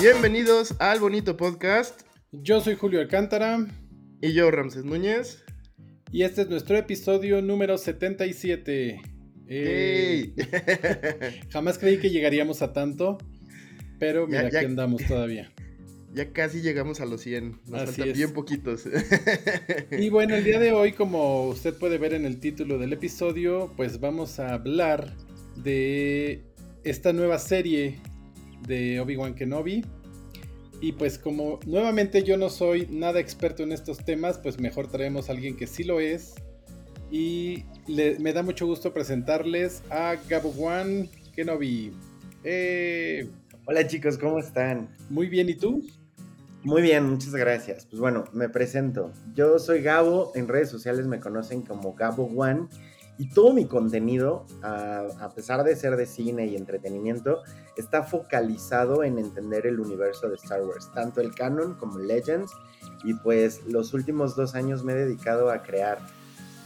Bienvenidos al bonito podcast. Yo soy Julio Alcántara. Y yo, Ramses Núñez. Y este es nuestro episodio número 77. Eh, jamás creí que llegaríamos a tanto, pero mira, aquí andamos todavía. Ya casi llegamos a los 100, nos faltan bien poquitos. y bueno, el día de hoy, como usted puede ver en el título del episodio, pues vamos a hablar de esta nueva serie de Obi-Wan Kenobi. Y pues como nuevamente yo no soy nada experto en estos temas, pues mejor traemos a alguien que sí lo es. Y me da mucho gusto presentarles a Gabo-Wan Kenobi. Eh, Hola chicos, ¿cómo están? Muy bien, ¿y tú? Muy bien, muchas gracias. Pues bueno, me presento. Yo soy Gabo, en redes sociales me conocen como Gabo-Wan y todo mi contenido, a, pesar de ser de cine y entretenimiento, está focalizado en entender el universo de Star Wars, tanto el canon como Legends. Y pues los últimos dos años me he dedicado a crear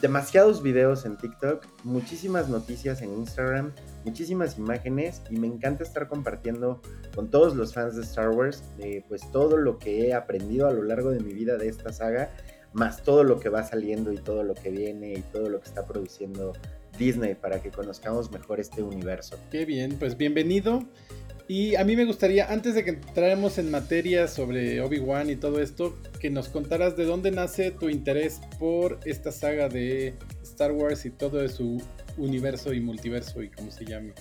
demasiados videos en TikTok, muchísimas noticias en Instagram, muchísimas imágenes y me encanta estar compartiendo con todos los fans de Star Wars pues todo lo que he aprendido a lo largo de mi vida de esta saga más todo lo que va saliendo y todo lo que viene y todo lo que está produciendo Disney para que conozcamos mejor este universo. Qué bien, pues bienvenido. Y a mí me gustaría, antes de que entráramos en materia sobre Obi-Wan y todo esto, que nos contaras de dónde nace tu interés por esta saga de Star Wars y todo su universo y multiverso y como se llame.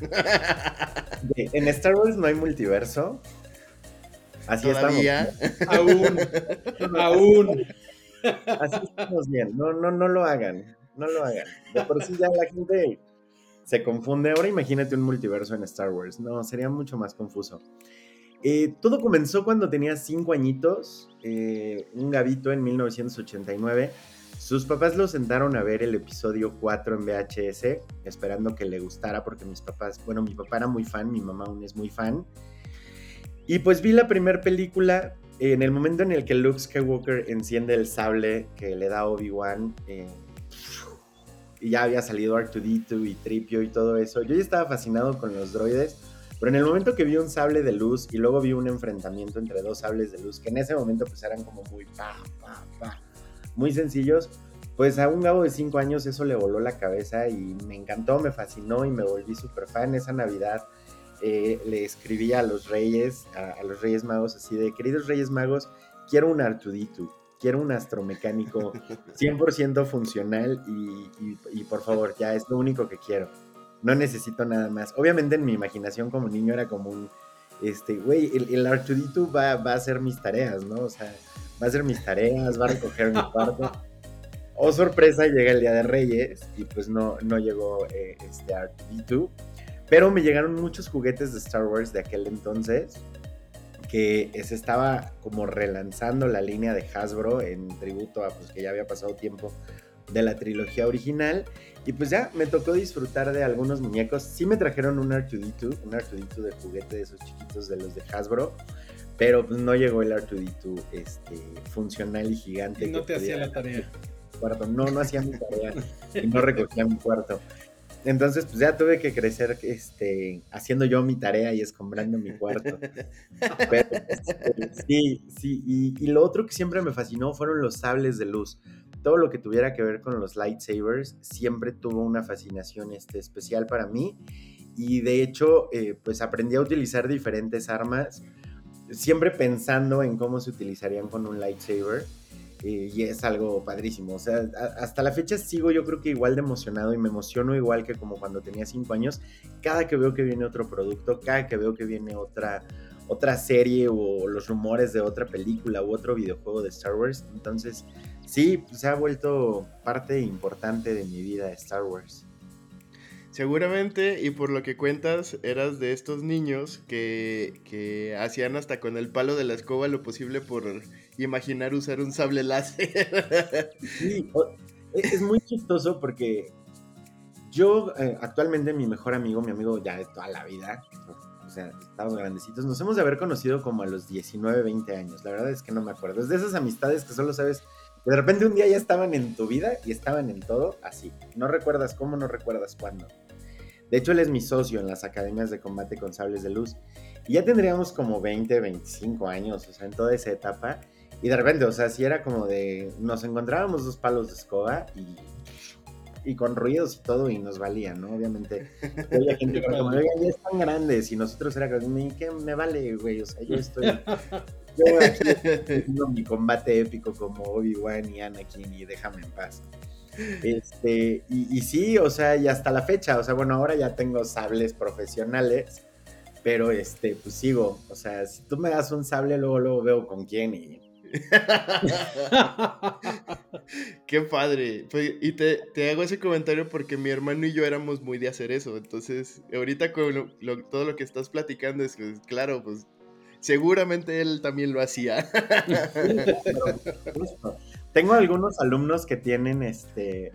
en Star Wars no hay multiverso, Así ¿Todavía? estamos. Aún, aún. Así estamos bien. No, no, no lo hagan. No lo hagan. De por sí ya la gente se confunde. Ahora imagínate un multiverso en Star Wars. No, sería mucho más confuso. Eh, todo comenzó cuando tenía cinco añitos, eh, un gavito en 1989. Sus papás lo sentaron a ver el episodio 4 en VHS, esperando que le gustara porque mis papás, bueno, mi papá era muy fan, mi mamá aún es muy fan. Y pues vi la primera película en el momento en el que Luke Skywalker enciende el sable que le da Obi-Wan. Eh, y ya había salido R2D2 y Tripio y todo eso. Yo ya estaba fascinado con los droides. Pero en el momento que vi un sable de luz y luego vi un enfrentamiento entre dos sables de luz, que en ese momento pues eran como muy pa, pa, pa, muy sencillos, pues a un Gabo de 5 años eso le voló la cabeza y me encantó, me fascinó y me volví súper fan esa Navidad. Eh, le escribía a los reyes, a, los reyes magos, así de, queridos reyes magos, quiero un Artudito, quiero un astromecánico 100% funcional y, por favor, ya es lo único que quiero. No necesito nada más. Obviamente en mi imaginación como niño era como un, este, güey, el, el Artudito va, a hacer mis tareas, ¿no? O sea, va a hacer mis tareas, va a recoger mi cuarto. Oh, sorpresa, llega el Día de Reyes y pues no, no llegó eh, este Artudito. Pero me llegaron muchos juguetes de Star Wars de aquel entonces que se estaba como relanzando la línea de Hasbro en tributo a pues que ya había pasado tiempo de la trilogía original y pues ya me tocó disfrutar de algunos muñecos. Sí me trajeron un R2D2, un R2D2 de juguete de esos chiquitos de los de Hasbro, pero pues no llegó el R2D2 este, funcional y gigante. Y no te hacía la tarea. Cuarto. No, no hacía mi tarea y no recogía mi cuarto. Entonces, pues ya tuve que crecer este, haciendo yo mi tarea y escombrando mi cuarto. Pero, este, sí, sí. Y, lo otro que siempre me fascinó fueron los sables de luz. Todo lo que tuviera que ver con los lightsabers siempre tuvo una fascinación este, especial para mí. Y de hecho, eh, pues aprendí a utilizar diferentes armas, siempre pensando en cómo se utilizarían con un lightsaber y es algo padrísimo. O sea, hasta la fecha sigo yo creo que igual de emocionado y me emociono igual que como cuando tenía 5 años. Cada que veo que viene otro producto, cada que veo que viene otra, otra serie o los rumores de otra película u otro videojuego de Star Wars. Entonces, sí, pues, se ha vuelto parte importante de mi vida Star Wars. Seguramente, y por lo que cuentas, eras de estos niños que, que hacían hasta con el palo de la escoba lo posible por imaginar usar un sable láser. Sí, e, es muy chistoso porque yo eh, actualmente mi mejor amigo, mi amigo ya de toda la vida, o sea, estamos grandecitos, nos hemos de haber conocido como a los 19, 20 años, la verdad es que no me acuerdo, es de esas amistades que solo sabes que de repente un día ya estaban en tu vida y estaban en todo así, no recuerdas cómo, no recuerdas cuándo. De hecho, él es mi socio en las academias de combate con sables de luz. Y ya tendríamos como 20, 25 años, o sea, en toda esa etapa. Y de repente, o sea, si era como de, nos encontrábamos dos palos de escoba y, y con ruidos y todo y nos valía, ¿no? Obviamente. Había gente como, ya están grandes y nosotros era como, ¿qué me vale, güey? O sea, yo estoy... Yo aquí haciendo mi combate épico como Obi-Wan y Anakin y déjame en paz. Este, y, y, sí, o sea, y hasta la fecha, o sea, bueno, ahora ya tengo sables profesionales, pero este, pues sigo, o sea, si tú me das un sable, luego, luego veo con quién y... Qué padre. Pues, y te, te, hago ese comentario porque mi hermano y yo éramos muy de hacer eso. Entonces, ahorita con todo lo que estás platicando es que, claro, pues seguramente él también lo hacía. Tengo algunos alumnos que tienen, este,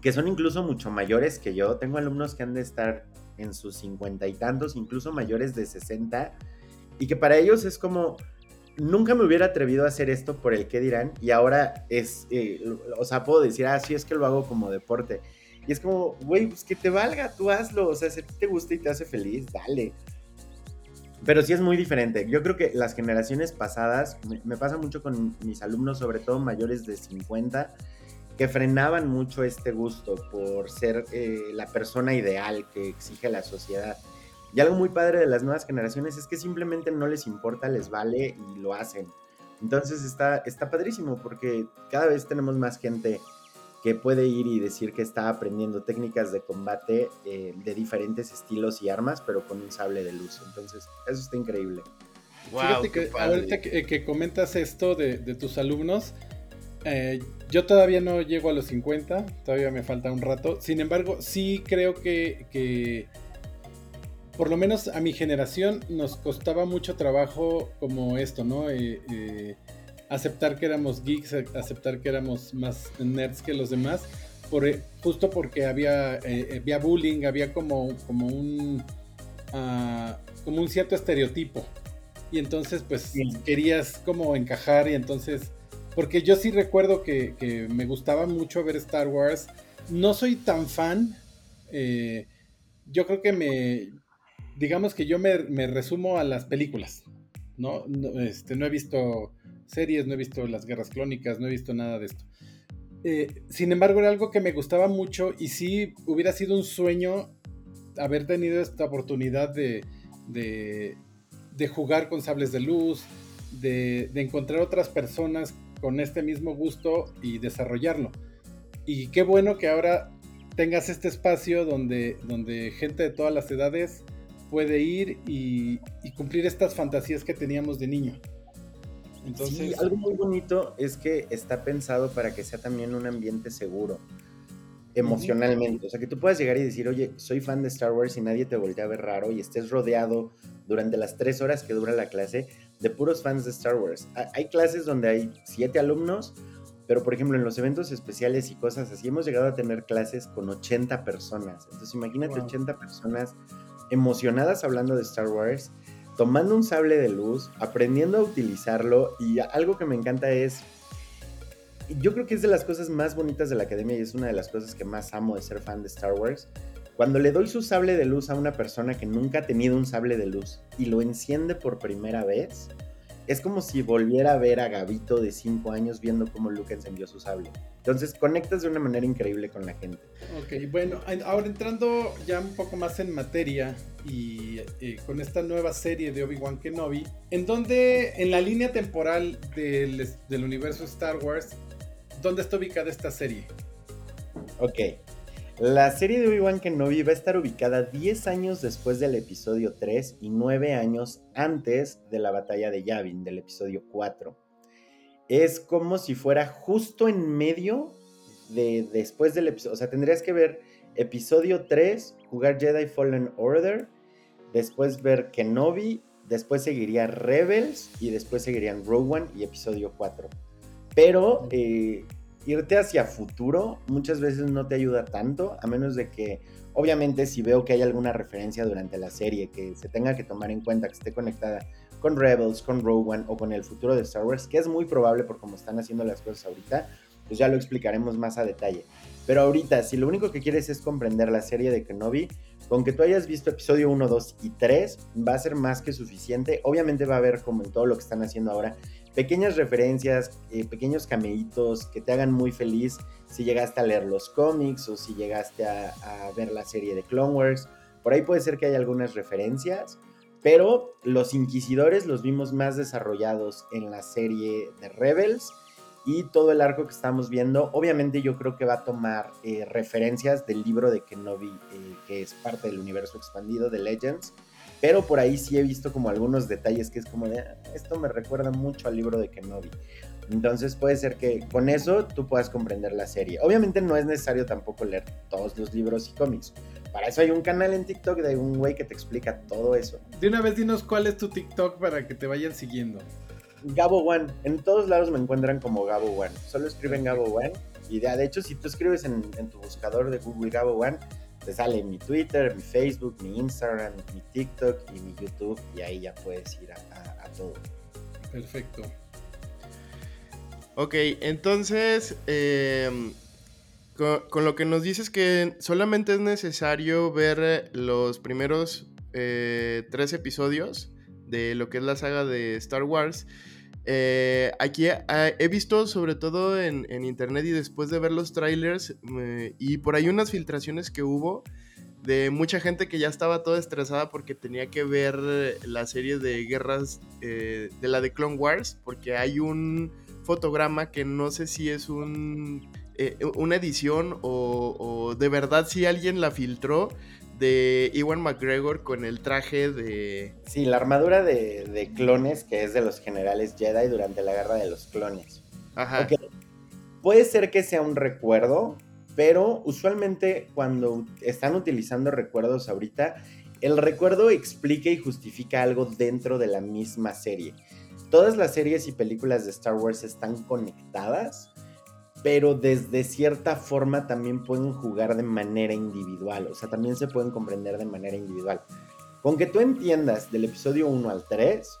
que son incluso mucho mayores que yo. Tengo alumnos que han de estar en sus cincuenta y tantos, incluso mayores de 60, y que para ellos es como, nunca me hubiera atrevido a hacer esto por el que dirán, y ahora es, eh, o sea, puedo decir, ah, sí, es que lo hago como deporte. Y es como, güey, pues que te valga, tú hazlo, o sea, si te gusta y te hace feliz, dale. Pero sí es muy diferente. Yo creo que las generaciones pasadas, me, pasa mucho con mis alumnos, sobre todo mayores de 50, que frenaban mucho este gusto por ser eh, la persona ideal que exige la sociedad. Y algo muy padre de las nuevas generaciones es que simplemente no les importa, les vale y lo hacen. Entonces está, está padrísimo porque cada vez tenemos más gente que puede ir y decir que está aprendiendo técnicas de combate eh, de diferentes estilos y armas, pero con un sable de luz. Entonces, eso está increíble. Fíjate que ahorita que, comentas esto de, tus alumnos, eh, yo todavía no llego a los 50, todavía me falta un rato. Sin embargo, sí creo que, por lo menos a mi generación nos costaba mucho trabajo como esto, ¿no? Eh, aceptar que éramos geeks, aceptar que éramos más nerds que los demás, por, justo porque había, eh, había bullying, había como, como, un, uh, como un cierto estereotipo. Y entonces, pues, querías como encajar y entonces... Porque yo sí recuerdo que, que, me gustaba mucho ver Star Wars. No soy tan fan. Eh, yo creo que me... Digamos que yo me, me resumo a las películas. ¿no? No, este, no he visto series, no he visto las guerras clónicas, no he visto nada de esto. Eh, sin embargo, era algo que me gustaba mucho y sí hubiera sido un sueño haber tenido esta oportunidad de, de, jugar con sables de luz, de, encontrar otras personas con este mismo gusto y desarrollarlo. Y qué bueno que ahora tengas este espacio donde, donde gente de todas las edades puede ir y cumplir estas fantasías que teníamos de niño. Entonces... algo muy bonito es que está pensado para que sea también un ambiente seguro emocionalmente. O sea, que tú puedas llegar y decir, oye, soy fan de Star Wars y nadie te voltea a ver raro y estés rodeado durante las tres horas que dura la clase de puros fans de Star Wars. Hay clases donde hay siete alumnos, pero por ejemplo en los eventos especiales y cosas así hemos llegado a tener clases con 80 personas. Entonces imagínate 80 personas emocionadas hablando de Star Wars tomando un sable de luz, aprendiendo a utilizarlo y algo que me encanta es, yo creo que es de las cosas más bonitas de la academia y es una de las cosas que más amo de ser fan de Star Wars. Cuando le doy su sable de luz a una persona que nunca ha tenido un sable de luz y lo enciende por primera vez, es como si volviera a ver a Gabito de 5 años viendo cómo Luke encendió su sable. Entonces conectas de una manera increíble con la gente. Ok, bueno, ahora entrando ya un poco más en materia y eh, con esta nueva serie de Obi-Wan Kenobi, en donde en la línea temporal del, del universo Star Wars, ¿dónde está ubicada esta serie? Ok, la serie de Obi-Wan Kenobi va a estar ubicada 10 años después del episodio 3 y 9 años antes de la batalla de Yavin, del episodio 4. Es como si fuera justo en medio de después del episodio. O sea, tendrías que ver episodio 3, jugar Jedi Fallen Order, después ver Kenobi, después seguiría Rebels y después seguirían Rogue One y episodio 4. Pero eh, irte hacia futuro muchas veces no te ayuda tanto, a menos de que, obviamente, si veo que hay alguna referencia durante la serie que se tenga que tomar en cuenta, que esté conectada con Rebels, con Rogue One o con el futuro de Star Wars, que es muy probable por cómo están haciendo las cosas ahorita, pues ya lo explicaremos más a detalle. Pero ahorita, si lo único que quieres es comprender la serie de Kenobi, Con que tú hayas visto episodio 1, 2 y 3, va a ser más que suficiente. Obviamente va a haber, como en todo lo que están haciendo ahora, pequeñas referencias, eh, pequeños cameitos que te hagan muy feliz si llegaste a leer los cómics o si llegaste a, ver la serie de Clone Wars. Por ahí puede ser que haya algunas referencias, pero los inquisidores los vimos más desarrollados en la serie de Rebels y todo el arco que estamos viendo, obviamente yo creo que va a tomar eh, referencias del libro de Kenobi, eh, que es parte del universo expandido de Legends, pero por ahí sí he visto como algunos detalles que es como de, ah, esto me recuerda mucho al libro de Kenobi. Entonces puede ser que con eso tú puedas comprender la serie. Obviamente no es necesario tampoco leer todos los libros y cómics. Para eso hay un canal en TikTok de un güey que te explica todo eso. De una vez dinos cuál es tu TikTok para que te vayan siguiendo. Gabo One. En todos lados me encuentran como Gabo One. Solo escriben Gabo One. Y de, hecho, si tú escribes en, tu buscador de Google Gabo One, te sale mi Twitter, mi Facebook, mi Instagram, mi TikTok y mi YouTube. Y ahí ya puedes ir a, todo. Perfecto. Ok, entonces, em, con, lo que nos dices que solamente es necesario ver los primeros eh, tres episodios de lo que es la saga de Star Wars. Eh, aquí ah, he visto sobre todo en, internet y después de ver los trailers y por ahí unas filtraciones que hubo de mucha gente que ya estaba toda estresada porque tenía que ver la serie de guerras eh, de la de Clone Wars porque hay un fotograma que no sé si es un, eh, una edición o, de verdad si alguien la filtró de Iwan McGregor con el traje de... Sí, la armadura de, clones que es de los generales Jedi durante la guerra de los clones. Ajá. Puede ser que sea un recuerdo, pero usualmente cuando están utilizando recuerdos ahorita, el recuerdo explica y justifica algo dentro de la misma serie. Todas las series y películas de Star Wars están conectadas pero desde cierta forma también pueden jugar de manera individual, o sea, también se pueden comprender de manera individual. Con que tú entiendas del episodio 1 al 3,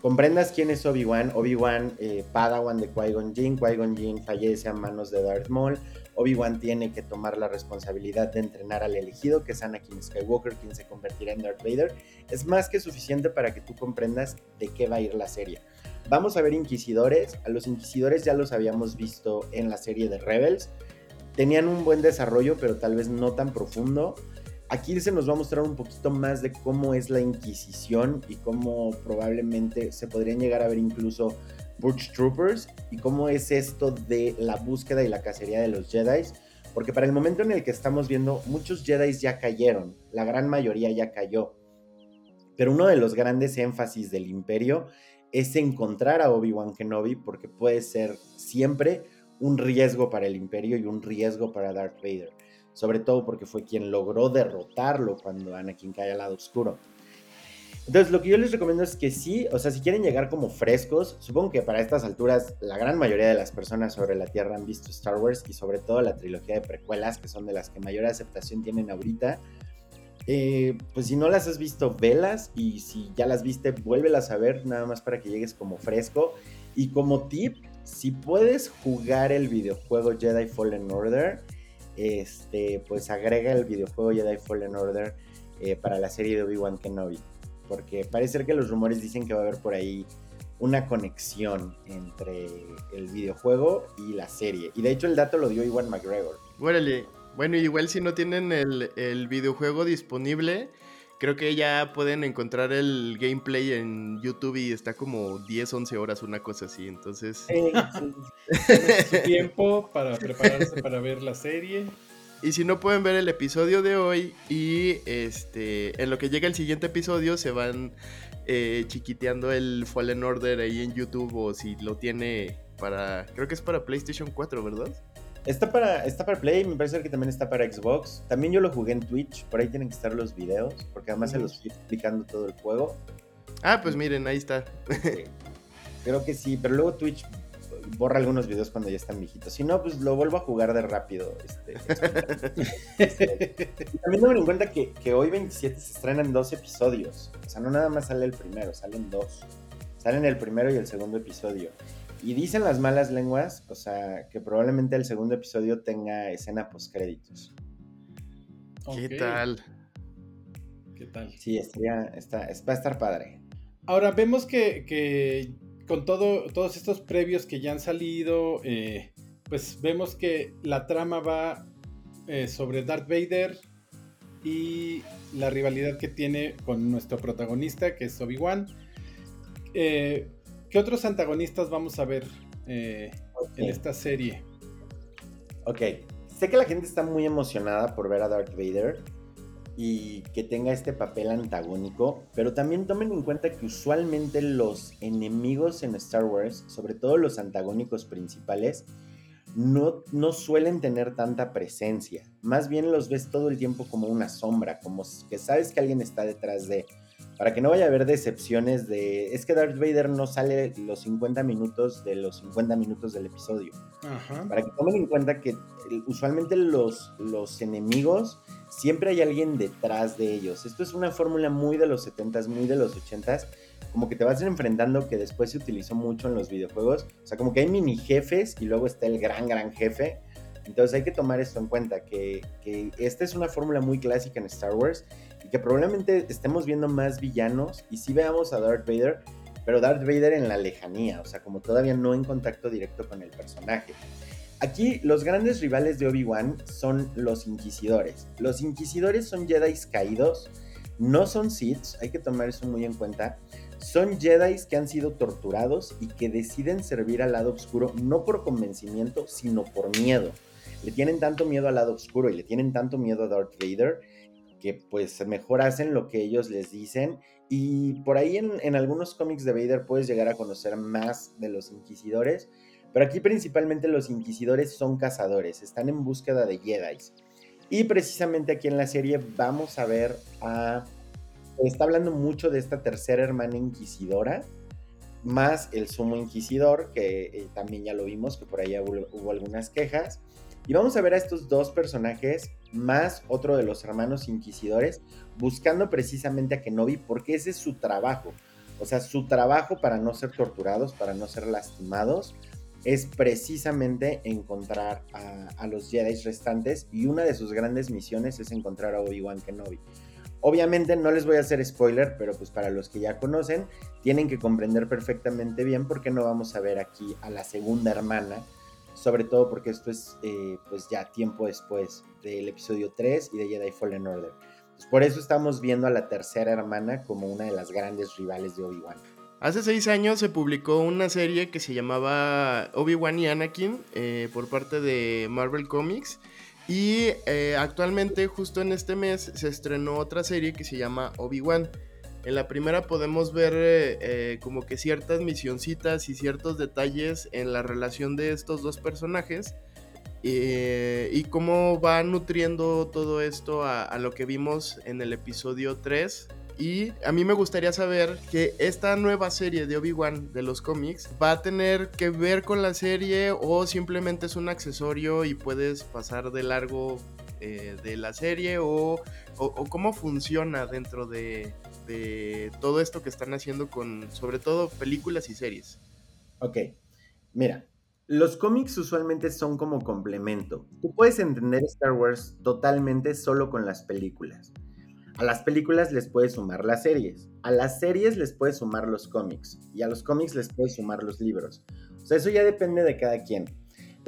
comprendas quién es Obi-Wan, Obi-Wan eh, Padawan de Qui-Gon Jinn, Qui-Gon Jinn fallece a manos de Darth Maul, Obi-Wan tiene que tomar la responsabilidad de entrenar al elegido, que es Anakin Skywalker, quien se convertirá en Darth Vader, es más que suficiente para que tú comprendas de qué va a ir la serie. Vamos a ver inquisidores. A los inquisidores ya los habíamos visto en la serie de Rebels. Tenían un buen desarrollo, pero tal vez no tan profundo. Aquí se nos va a mostrar un poquito más de cómo es la Inquisición y cómo probablemente se podrían llegar a ver incluso Butch Troopers y cómo es esto de la búsqueda y la cacería de los Jedi. Porque para el momento en el que estamos viendo, muchos Jedi ya cayeron, la gran mayoría ya cayó. Pero uno de los grandes énfasis del imperio es encontrar a Obi-Wan Kenobi porque puede ser siempre un riesgo para el imperio y un riesgo para Darth Vader. Sobre todo porque fue quien logró derrotarlo cuando Anakin cae al lado oscuro. Entonces, lo que yo les recomiendo es que sí, o sea, si quieren llegar como frescos, supongo que para estas alturas la gran mayoría de las personas sobre la Tierra han visto Star Wars y sobre todo la trilogía de precuelas, que son de las que mayor aceptación tienen ahorita. Eh, pues si no las has visto, velas y si ya las viste, vuélvelas a ver, nada más para que llegues como fresco. Y como tip, si puedes jugar el videojuego Jedi Fallen Order, este, pues agrega el videojuego Jedi Fallen Order eh, para la serie de Obi-Wan Kenobi. Porque parece ser que los rumores dicen que va a haber por ahí una conexión entre el videojuego y la serie. Y de hecho el dato lo dio Iwan McGregor. Órale, bueno, igual si no tienen el, videojuego disponible, creo que ya pueden encontrar el gameplay en YouTube y está como 10, 11 horas, una cosa así. Entonces. su tiempo para prepararse para ver la serie. Y si no pueden ver el episodio de hoy y este en lo que llega el siguiente episodio se van eh, chiquiteando el Fallen Order ahí en YouTube o si lo tiene para creo que es para PlayStation 4, ¿verdad? Está para, está para Play, me parece que también está para Xbox. También yo lo jugué en Twitch, por ahí tienen que estar los videos, porque además se los estoy explicando todo el juego. Ah, pues miren, ahí está. Creo que sí, pero luego Twitch borra algunos videos cuando ya están viejitos. Si no, pues lo vuelvo a jugar de rápido. Este, este. también tomen en cuenta que, que, hoy 27 se estrenan dos episodios. O sea, no nada más sale el primero, salen dos. Salen el primero y el segundo episodio. Y dicen las malas lenguas, o sea, que probablemente el segundo episodio tenga escena post créditos. ¿Qué tal? ¿Qué tal? Sí, estaría, está, va a estar padre. Ahora vemos que, con todo, todos estos previos que ya han salido, eh, pues vemos que la trama va eh, sobre Darth Vader y la rivalidad que tiene con nuestro protagonista, que es Obi-Wan. Eh, ¿Qué otros antagonistas vamos a ver en esta serie? Ok, sé que la gente está muy emocionada por ver a Darth Vader y que tenga este papel antagónico, pero también tomen en cuenta que usualmente los enemigos en Star Wars, sobre todo los antagónicos principales, no, no suelen tener tanta presencia. Más bien los ves todo el tiempo como una sombra, como que sabes que alguien está detrás de... Para que no vaya a haber decepciones de... Es que Darth Vader no sale los 50 minutos de los 50 minutos del episodio. Para que tomen en cuenta que usualmente los, los enemigos siempre hay alguien detrás de ellos. Esto es una fórmula muy de los 70s, muy de los 80s, como que te vas enfrentando que después se utilizó mucho en los videojuegos. O sea, como que hay mini jefes y luego está el gran, gran jefe. Entonces hay que tomar esto en cuenta, que, que esta es una fórmula muy clásica en Star Wars que probablemente estemos viendo más villanos y sí veamos a Darth Vader, pero Darth Vader en la lejanía, o sea, como todavía no en contacto directo con el personaje. Aquí los grandes rivales de Obi-Wan son los inquisidores. Los inquisidores son Jedi caídos, no son Sith, hay que tomar eso muy en cuenta. Son Jedi que han sido torturados y que deciden servir al lado oscuro no por convencimiento, sino por miedo. Le tienen tanto miedo al lado oscuro y le tienen tanto miedo a Darth Vader que pues mejor hacen lo que ellos les dicen y por ahí en, algunos cómics de Vader puedes llegar a conocer más de los inquisidores, pero aquí principalmente los inquisidores son cazadores, están en búsqueda de Jedi. Y precisamente aquí en la serie vamos a ver a... Está hablando mucho de esta tercera hermana inquisidora, más el sumo inquisidor, que eh, también ya lo vimos, que por ahí hubo, algunas quejas. Y vamos a ver a estos dos personajes, más otro de los hermanos inquisidores, buscando precisamente a Kenobi, porque ese es su trabajo. O sea, su trabajo para no ser torturados, para no ser lastimados, es precisamente encontrar a, los Jedi restantes y una de sus grandes misiones es encontrar a Obi-Wan Kenobi. Obviamente no les voy a hacer spoiler, pero pues para los que ya conocen, tienen que comprender perfectamente bien por qué no vamos a ver aquí a la segunda hermana, sobre todo porque esto es eh, pues ya tiempo después del episodio 3 y de Jedi Fallen Order. Pues por eso estamos viendo a la tercera hermana como una de las grandes rivales de Obi-Wan. Hace seis años se publicó una serie que se llamaba Obi-Wan y Anakin eh, por parte de Marvel Comics. Y eh, actualmente, justo en este mes, se estrenó otra serie que se llama Obi-Wan. En la primera podemos ver eh, como que ciertas misioncitas y ciertos detalles en la relación de estos dos personajes. y cómo va nutriendo todo esto a, lo que vimos en el episodio 3 y a mí me gustaría saber que esta nueva serie de Obi-Wan de los cómics va a tener que ver con la serie o simplemente es un accesorio y puedes pasar de largo eh, de la serie o, cómo funciona dentro de, de todo esto que están haciendo con sobre todo películas y series. Ok, mira, los cómics usualmente son como complemento. Tú puedes entender Star Wars totalmente solo con las películas. A las películas les puedes sumar las series, a las series les puedes sumar los cómics y a los cómics les puedes sumar los libros. O sea, eso ya depende de cada quien.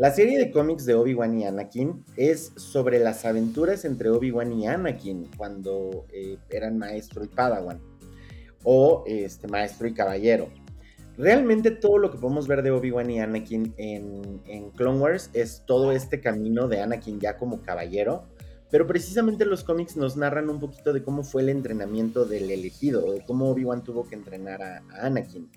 La serie de cómics de Obi-Wan y Anakin es sobre las aventuras entre Obi-Wan y Anakin cuando eh, eran maestro y padawan o este, maestro y caballero. Realmente todo lo que podemos ver de Obi-Wan y Anakin en, Clone Wars es todo este camino de Anakin ya como caballero pero precisamente los cómics nos narran un poquito de cómo fue el entrenamiento del elegido, de cómo Obi-Wan tuvo que entrenar a, Anakin.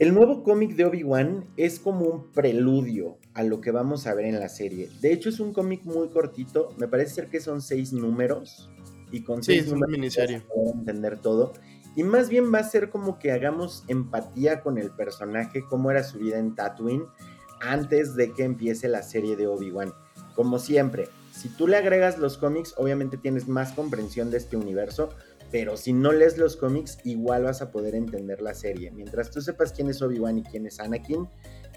El nuevo cómic de Obi-Wan es como un preludio a lo que vamos a ver en la serie. De hecho, es un cómic muy cortito, me parece ser que son seis números. Y con sí, seis es una miniserie. entender todo. Y más bien va a ser como que hagamos empatía con el personaje, cómo era su vida en Tatooine, antes de que empiece la serie de Obi-Wan. Como siempre, si tú le agregas los cómics, obviamente tienes más comprensión de este universo, pero si no lees los cómics, igual vas a poder entender la serie. Mientras tú sepas quién es Obi-Wan y quién es Anakin,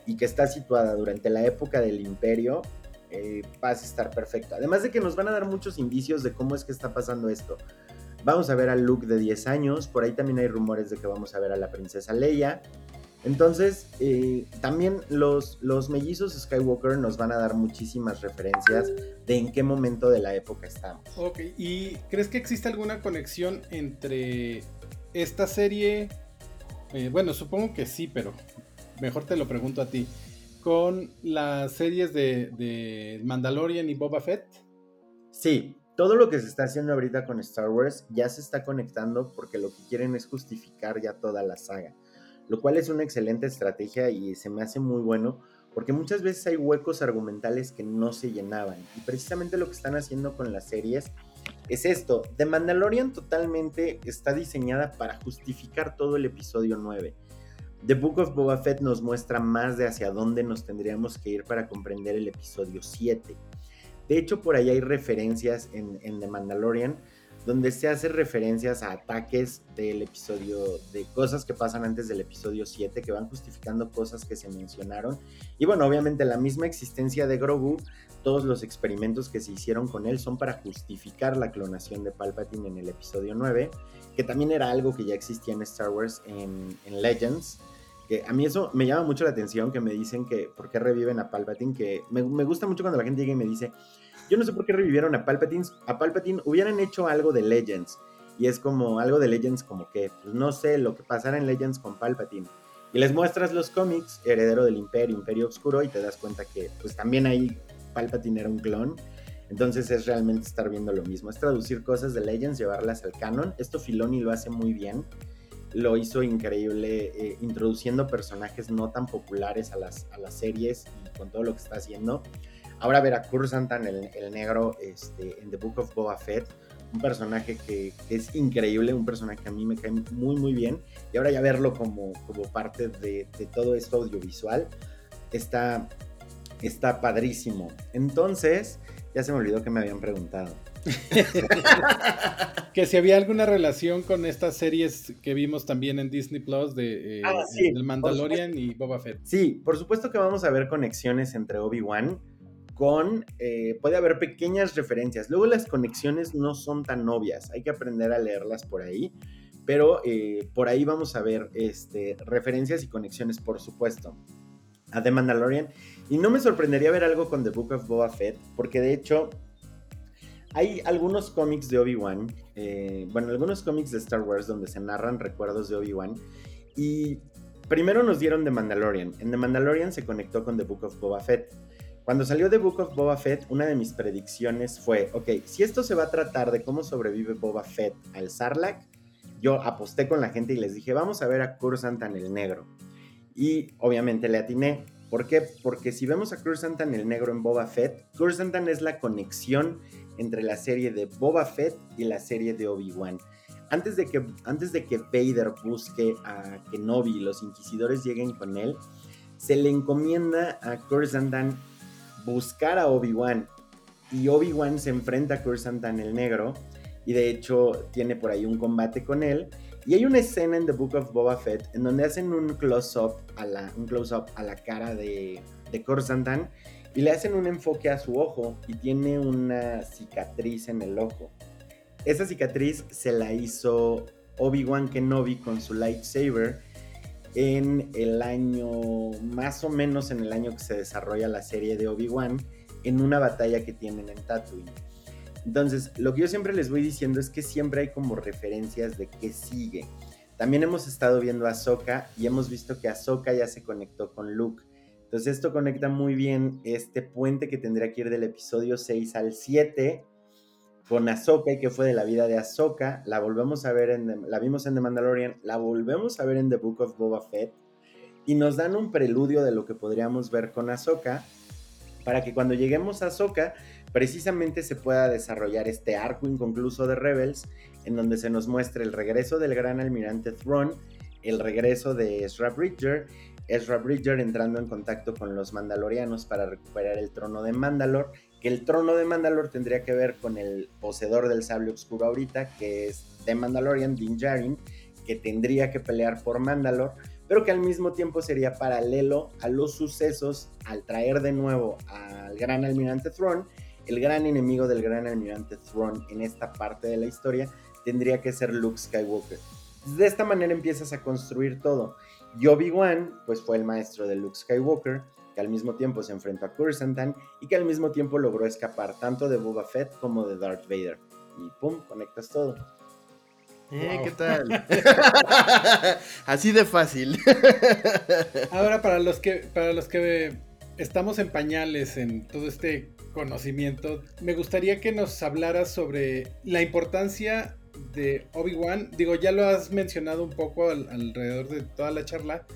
y que está situada durante la época del Imperio, eh, vas a estar perfecto. Además de que nos van a dar muchos indicios de cómo es que está pasando esto. Vamos a ver a Luke de 10 años, por ahí también hay rumores de que vamos a ver a la princesa Leia. Entonces, eh, también los, los mellizos Skywalker nos van a dar muchísimas referencias de en qué momento de la época estamos. Ok, ¿y crees que existe alguna conexión entre esta serie? Eh, bueno, supongo que sí, pero mejor te lo pregunto a ti. ¿Con las series de, de Mandalorian y Boba Fett? Sí, todo lo que se está haciendo ahorita con Star Wars ya se está conectando porque lo que quieren es justificar ya toda la saga lo cual es una excelente estrategia y se me hace muy bueno porque muchas veces hay huecos argumentales que no se llenaban y precisamente lo que están haciendo con las series es esto, The Mandalorian totalmente está diseñada para justificar todo el episodio 9. The Book of Boba Fett nos muestra más de hacia dónde nos tendríamos que ir para comprender el episodio 7. De hecho, por ahí hay referencias en, en The Mandalorian donde se hace referencias a ataques del episodio, de cosas que pasan antes del episodio 7, que van justificando cosas que se mencionaron. Y bueno, obviamente la misma existencia de Grogu, todos los experimentos que se hicieron con él son para justificar la clonación de Palpatine en el episodio 9, que también era algo que ya existía en Star Wars en, Legends. Que a mí eso me llama mucho la atención, que me dicen que por qué reviven a Palpatine, que me, me gusta mucho cuando la gente llega y me dice, yo no sé por qué revivieron a Palpatine. A Palpatine hubieran hecho algo de Legends. Y es como algo de Legends como que, pues no sé, lo que pasara en Legends con Palpatine. Y les muestras los cómics, Heredero del Imperio, Imperio Oscuro, y te das cuenta que pues también ahí Palpatine era un clon. Entonces es realmente estar viendo lo mismo. Es traducir cosas de Legends, llevarlas al canon. Esto Filoni lo hace muy bien. Lo hizo increíble eh, introduciendo personajes no tan populares a las, a las series y con todo lo que está haciendo. Ahora ver a Kursantan, el, el negro, este, en The Book of Boba Fett, un personaje que, es increíble, un personaje que a mí me cae muy, muy bien. Y ahora ya verlo como, como parte de, todo esto audiovisual está, está padrísimo. Entonces, ya se me olvidó que me habían preguntado. que si había alguna relación con estas series que vimos también en Disney Plus de, eh, ah, del Mandalorian y Boba Fett. Sí, por supuesto que vamos a ver conexiones entre Obi-Wan con, eh, puede haber pequeñas referencias. Luego las conexiones no son tan obvias, hay que aprender a leerlas por ahí, pero eh, por ahí vamos a ver este, referencias y conexiones, por supuesto, a The Mandalorian. Y no me sorprendería ver algo con The Book of Boba Fett, porque de hecho hay algunos cómics de Obi-Wan, eh, bueno, algunos cómics de Star Wars donde se narran recuerdos de Obi-Wan. Y primero nos dieron The Mandalorian. En The Mandalorian se conectó con The Book of Boba Fett. Cuando salió The Book of Boba Fett, una de mis predicciones fue, ok, si esto se va a tratar de cómo sobrevive Boba Fett al Sarlacc, yo aposté con la gente y les dije, vamos a ver a Kursantan el Negro. Y obviamente le atiné. ¿Por qué? Porque si vemos a Kursantan el Negro en Boba Fett, Kursantan es la conexión entre la serie de Boba Fett y la serie de Obi-Wan. Antes de, que, antes de que Vader busque a Kenobi y los inquisidores lleguen con él, se le encomienda a Kursantan buscar a Obi-Wan. Y Obi-Wan se enfrenta a Kursantan el Negro. Y de hecho tiene por ahí un combate con él. Y hay una escena en The Book of Boba Fett en donde hacen un close-up a la, close a la cara de, de y le hacen un enfoque a su ojo y tiene una cicatriz en el ojo. Esa cicatriz se la hizo Obi-Wan Kenobi con su lightsaber en el año, más o menos en el año que se desarrolla la serie de Obi-Wan, en una batalla que tienen en Tatooine. Entonces, lo que yo siempre les voy diciendo es que siempre hay como referencias de qué sigue. También hemos estado viendo a Ahsoka y hemos visto que Ahsoka ya se conectó con Luke. Entonces, esto conecta muy bien este puente que tendría que ir del episodio 6 al 7 con Ahsoka que fue de la vida de Ahsoka. La volvemos a ver en la vimos en The Mandalorian, la volvemos a ver en The Book of Boba Fett y nos dan un preludio de lo que podríamos ver con Ahsoka para que cuando lleguemos a Ahsoka precisamente se pueda desarrollar este arco inconcluso de Rebels en donde se nos muestre el regreso del gran almirante Thrawn, el regreso de Ezra Bridger, Ezra Bridger entrando en contacto con los mandalorianos para recuperar el trono de Mandalore que el trono de Mandalore tendría que ver con el poseedor del sable oscuro ahorita, que es de Mandalorian, Din Djarin, que tendría que pelear por Mandalore, pero que al mismo tiempo sería paralelo a los sucesos al traer de nuevo al gran almirante Thrawn, el gran enemigo del gran almirante Thrawn en esta parte de la historia, tendría que ser Luke Skywalker. De esta manera empiezas a construir todo. Y Obi-Wan, pues fue el maestro de Luke Skywalker, que al mismo tiempo se enfrentó a Kursantan y que al mismo tiempo logró escapar tanto de Boba Fett como de Darth Vader. Y pum, conectas todo. Eh, ¿Qué tal? Así de fácil. Ahora, para los que, para los que estamos en pañales en todo este conocimiento, me gustaría que nos hablaras sobre la importancia de Obi-Wan. Digo, ya lo has mencionado un poco alrededor de toda la charla,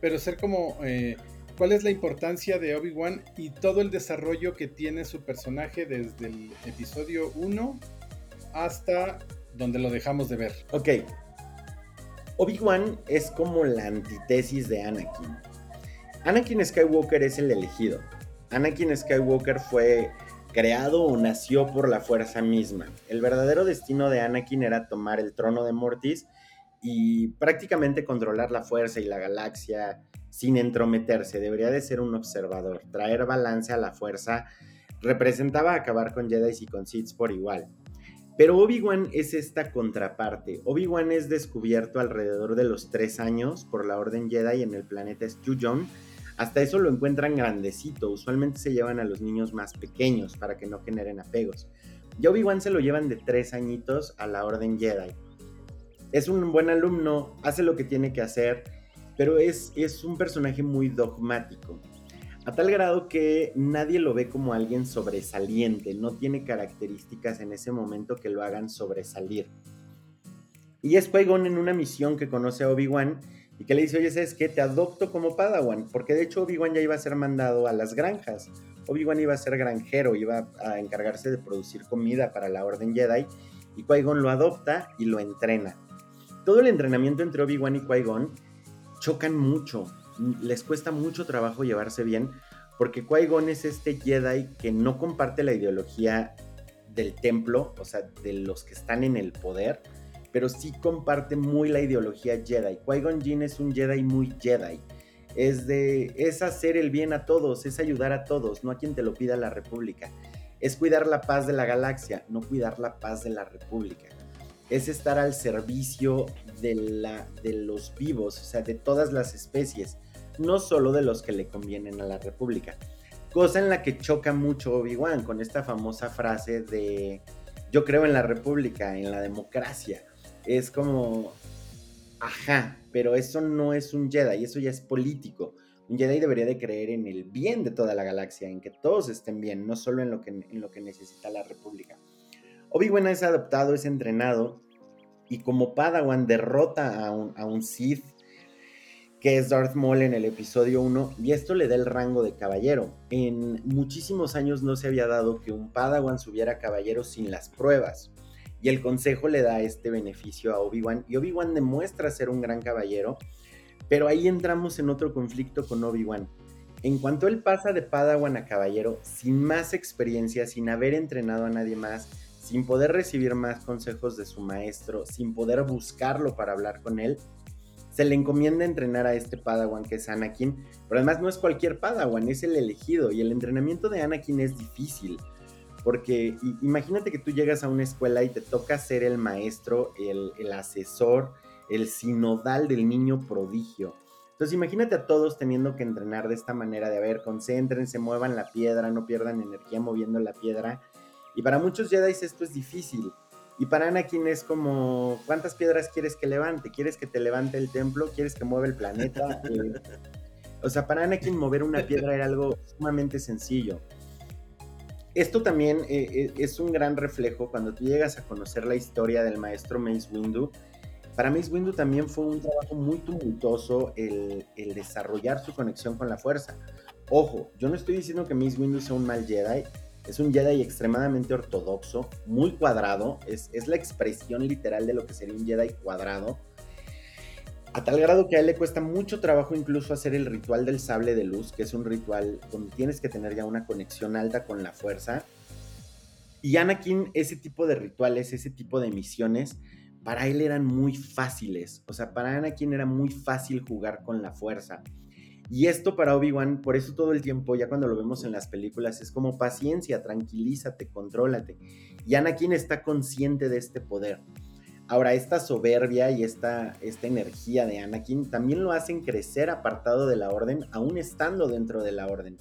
pero ser como eh, cuál es la importancia de Obi-Wan y todo el desarrollo que tiene su personaje desde el episodio 1 hasta donde lo dejamos de ver. Ok. Obi-Wan es como la antítesis de Anakin. Anakin Skywalker es el elegido. Anakin Skywalker fue creado o nació por la fuerza misma. El verdadero destino de Anakin era tomar el trono de Mortis y prácticamente controlar la fuerza y la galaxia sin entrometerse. Debería de ser un observador. Traer balance a la fuerza representaba acabar con Jedi y con Sith por igual. Pero Obi-Wan es esta contraparte. Obi-Wan es descubierto alrededor de los tres años por la Orden Jedi en el planeta Styujon. Hasta eso lo encuentran grandecito. Usualmente se llevan a los niños más pequeños para que no generen apegos. Y Obi-Wan se lo llevan de tres añitos a la Orden Jedi. Es un buen alumno, hace lo que tiene que hacer, pero es, es un personaje muy dogmático a tal grado que nadie lo ve como alguien sobresaliente, no tiene características en ese momento que lo hagan sobresalir. Y es qui en una misión que conoce a Obi-Wan y que le dice, oye, ¿sabes qué? Te adopto como Padawan, porque de hecho Obi-Wan ya iba a ser mandado a las granjas. Obi-Wan iba a ser granjero, iba a encargarse de producir comida para la Orden Jedi y qui lo adopta y lo entrena. Todo el entrenamiento entre Obi-Wan y Qui-Gon chocan mucho, les cuesta mucho trabajo llevarse bien, porque Qui-Gon es este Jedi que no comparte la ideología del templo, o sea, de los que están en el poder, pero sí comparte muy la ideología Jedi. Qui-Gon Jinn es un Jedi muy Jedi. Es de es hacer el bien a todos, es ayudar a todos, no a quien te lo pida la República. Es cuidar la paz de la galaxia, no cuidar la paz de la República. Es estar al servicio de, la, de los vivos, o sea, de todas las especies no solo de los que le convienen a la República. Cosa en la que choca mucho Obi-Wan con esta famosa frase de yo creo en la República, en la democracia. Es como, ajá, pero eso no es un Jedi, eso ya es político. Un Jedi debería de creer en el bien de toda la galaxia, en que todos estén bien, no solo en lo que, en lo que necesita la República. Obi-Wan es adoptado, es entrenado, y como Padawan derrota a un, a un Sith que es Darth Maul en el episodio 1, y esto le da el rango de caballero. En muchísimos años no se había dado que un Padawan subiera caballero sin las pruebas, y el consejo le da este beneficio a Obi-Wan, y Obi-Wan demuestra ser un gran caballero, pero ahí entramos en otro conflicto con Obi-Wan. En cuanto él pasa de Padawan a caballero, sin más experiencia, sin haber entrenado a nadie más, sin poder recibir más consejos de su maestro, sin poder buscarlo para hablar con él, se le encomienda entrenar a este Padawan que es Anakin, pero además no es cualquier Padawan, es el elegido y el entrenamiento de Anakin es difícil. Porque imagínate que tú llegas a una escuela y te toca ser el maestro, el, asesor, el sinodal del niño prodigio. Entonces imagínate a todos teniendo que entrenar de esta manera, de a ver, concéntrense, muevan la piedra, no pierdan energía moviendo la piedra. Y para muchos Jedi esto es difícil. Y para Anakin es como, ¿cuántas piedras quieres que levante? ¿Quieres que te levante el templo? ¿Quieres que mueva el planeta? Eh, o sea, para Anakin mover una piedra era algo sumamente sencillo. Esto también eh, eh, es un gran reflejo cuando tú llegas a conocer la historia del maestro Mace Windu. Para Mace Windu también fue un trabajo muy tumultuoso el, el desarrollar su conexión con la fuerza. Ojo, yo no estoy diciendo que Mace Windu sea un mal Jedi, es un Jedi extremadamente ortodoxo, muy cuadrado, es, la expresión literal de lo que sería un Jedi cuadrado. A tal grado que a él le cuesta mucho trabajo incluso hacer el ritual del sable de luz, que es un ritual donde tienes que tener ya una conexión alta con la fuerza. Y Anakin, ese tipo de rituales, ese tipo de misiones, para él eran muy fáciles. O sea, para Anakin era muy fácil jugar con la fuerza. Y esto para Obi-Wan, por eso todo el tiempo, ya cuando lo vemos en las películas, es como paciencia, tranquilízate, contrólate. Y Anakin está consciente de este poder. Ahora, esta soberbia y esta, esta energía de Anakin también lo hacen crecer apartado de la orden, aún estando dentro de la orden.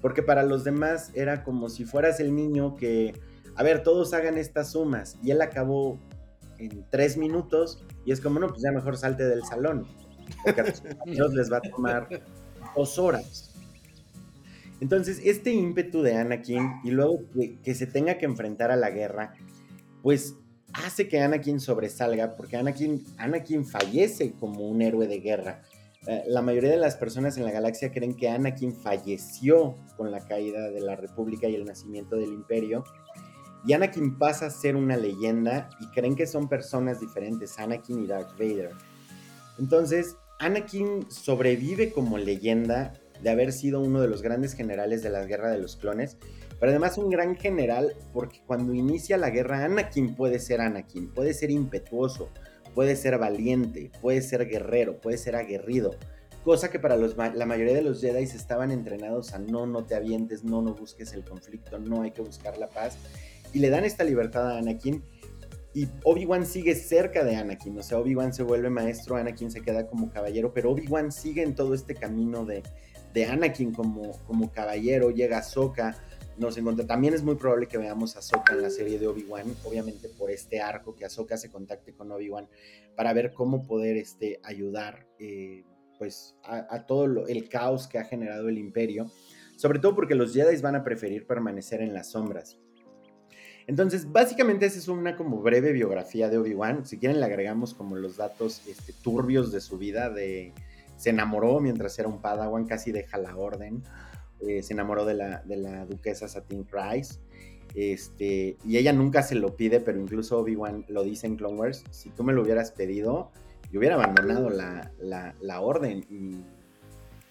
Porque para los demás era como si fueras el niño que, a ver, todos hagan estas sumas. Y él acabó en tres minutos y es como, no, pues ya mejor salte del salón. Porque a tus compañeros les va a tomar dos horas. Entonces, este ímpetu de Anakin y luego que, se tenga que enfrentar a la guerra, pues hace que Anakin sobresalga porque Anakin, Anakin fallece como un héroe de guerra. Eh, la mayoría de las personas en la galaxia creen que Anakin falleció con la caída de la República y el nacimiento del Imperio. Y Anakin pasa a ser una leyenda y creen que son personas diferentes, Anakin y Darth Vader. Entonces, Anakin sobrevive como leyenda de haber sido uno de los grandes generales de la Guerra de los Clones pero además un gran general porque cuando inicia la guerra Anakin puede ser Anakin, puede ser impetuoso, puede ser valiente, puede ser guerrero, puede ser aguerrido. Cosa que para la mayoría de los Jedi estaban entrenados a no, no te avientes, no, no busques el conflicto, no hay que buscar la paz. Y le dan esta libertad a Anakin y Obi-Wan sigue cerca de Anakin, o sea, Obi-Wan se vuelve maestro, Anakin se queda como caballero, pero Obi-Wan sigue en todo este camino de, Anakin como, caballero, llega a Soka, nos encontramos. También es muy probable que veamos a Ahsoka en la serie de Obi-Wan, obviamente por este arco, que Ahsoka se contacte con Obi-Wan para ver cómo poder este, ayudar eh, pues, a, todo el caos que ha generado el imperio, sobre todo porque los Jedi van a preferir permanecer en las sombras. Entonces, básicamente esa es una como breve biografía de Obi-Wan. Si quieren le agregamos como los datos este, turbios de su vida, de se enamoró mientras era un Padawan, casi deja la orden. Eh, se enamoró de la, de la duquesa Satin Price. Este, y ella nunca se lo pide, pero incluso Obi-Wan lo dice en Clone Wars, si tú me lo hubieras pedido, yo hubiera abandonado la, la, orden y,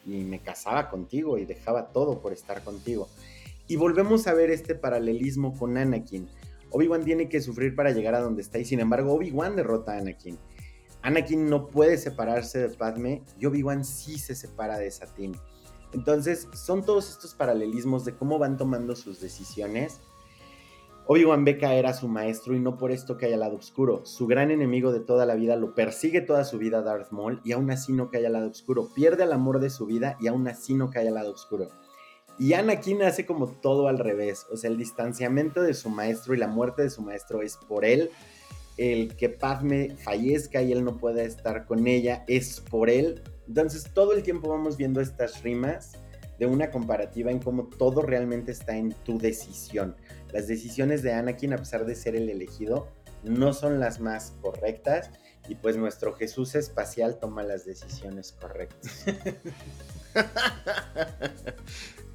y, me casaba contigo y dejaba todo por estar contigo. Y volvemos a ver este paralelismo con Anakin. Obi-Wan tiene que sufrir para llegar a donde está y sin embargo Obi-Wan derrota a Anakin. Anakin no puede separarse de Padme y Obi-Wan sí se separa de Satin. Entonces, son todos estos paralelismos de cómo van tomando sus decisiones. Obi-Wan ve caer a su maestro y no por esto cae al lado oscuro. Su gran enemigo de toda la vida lo persigue toda su vida Darth Maul y aún así no cae al lado oscuro. Pierde el amor de su vida y aún así no cae al lado oscuro. Y Anakin hace como todo al revés. O sea, el distanciamiento de su maestro y la muerte de su maestro es por él. El que Padme fallezca y él no pueda estar con ella es por él. Entonces todo el tiempo vamos viendo estas rimas de una comparativa en cómo todo realmente está en tu decisión. Las decisiones de Anakin, a pesar de ser el elegido, no son las más correctas y pues nuestro Jesús espacial toma las decisiones correctas.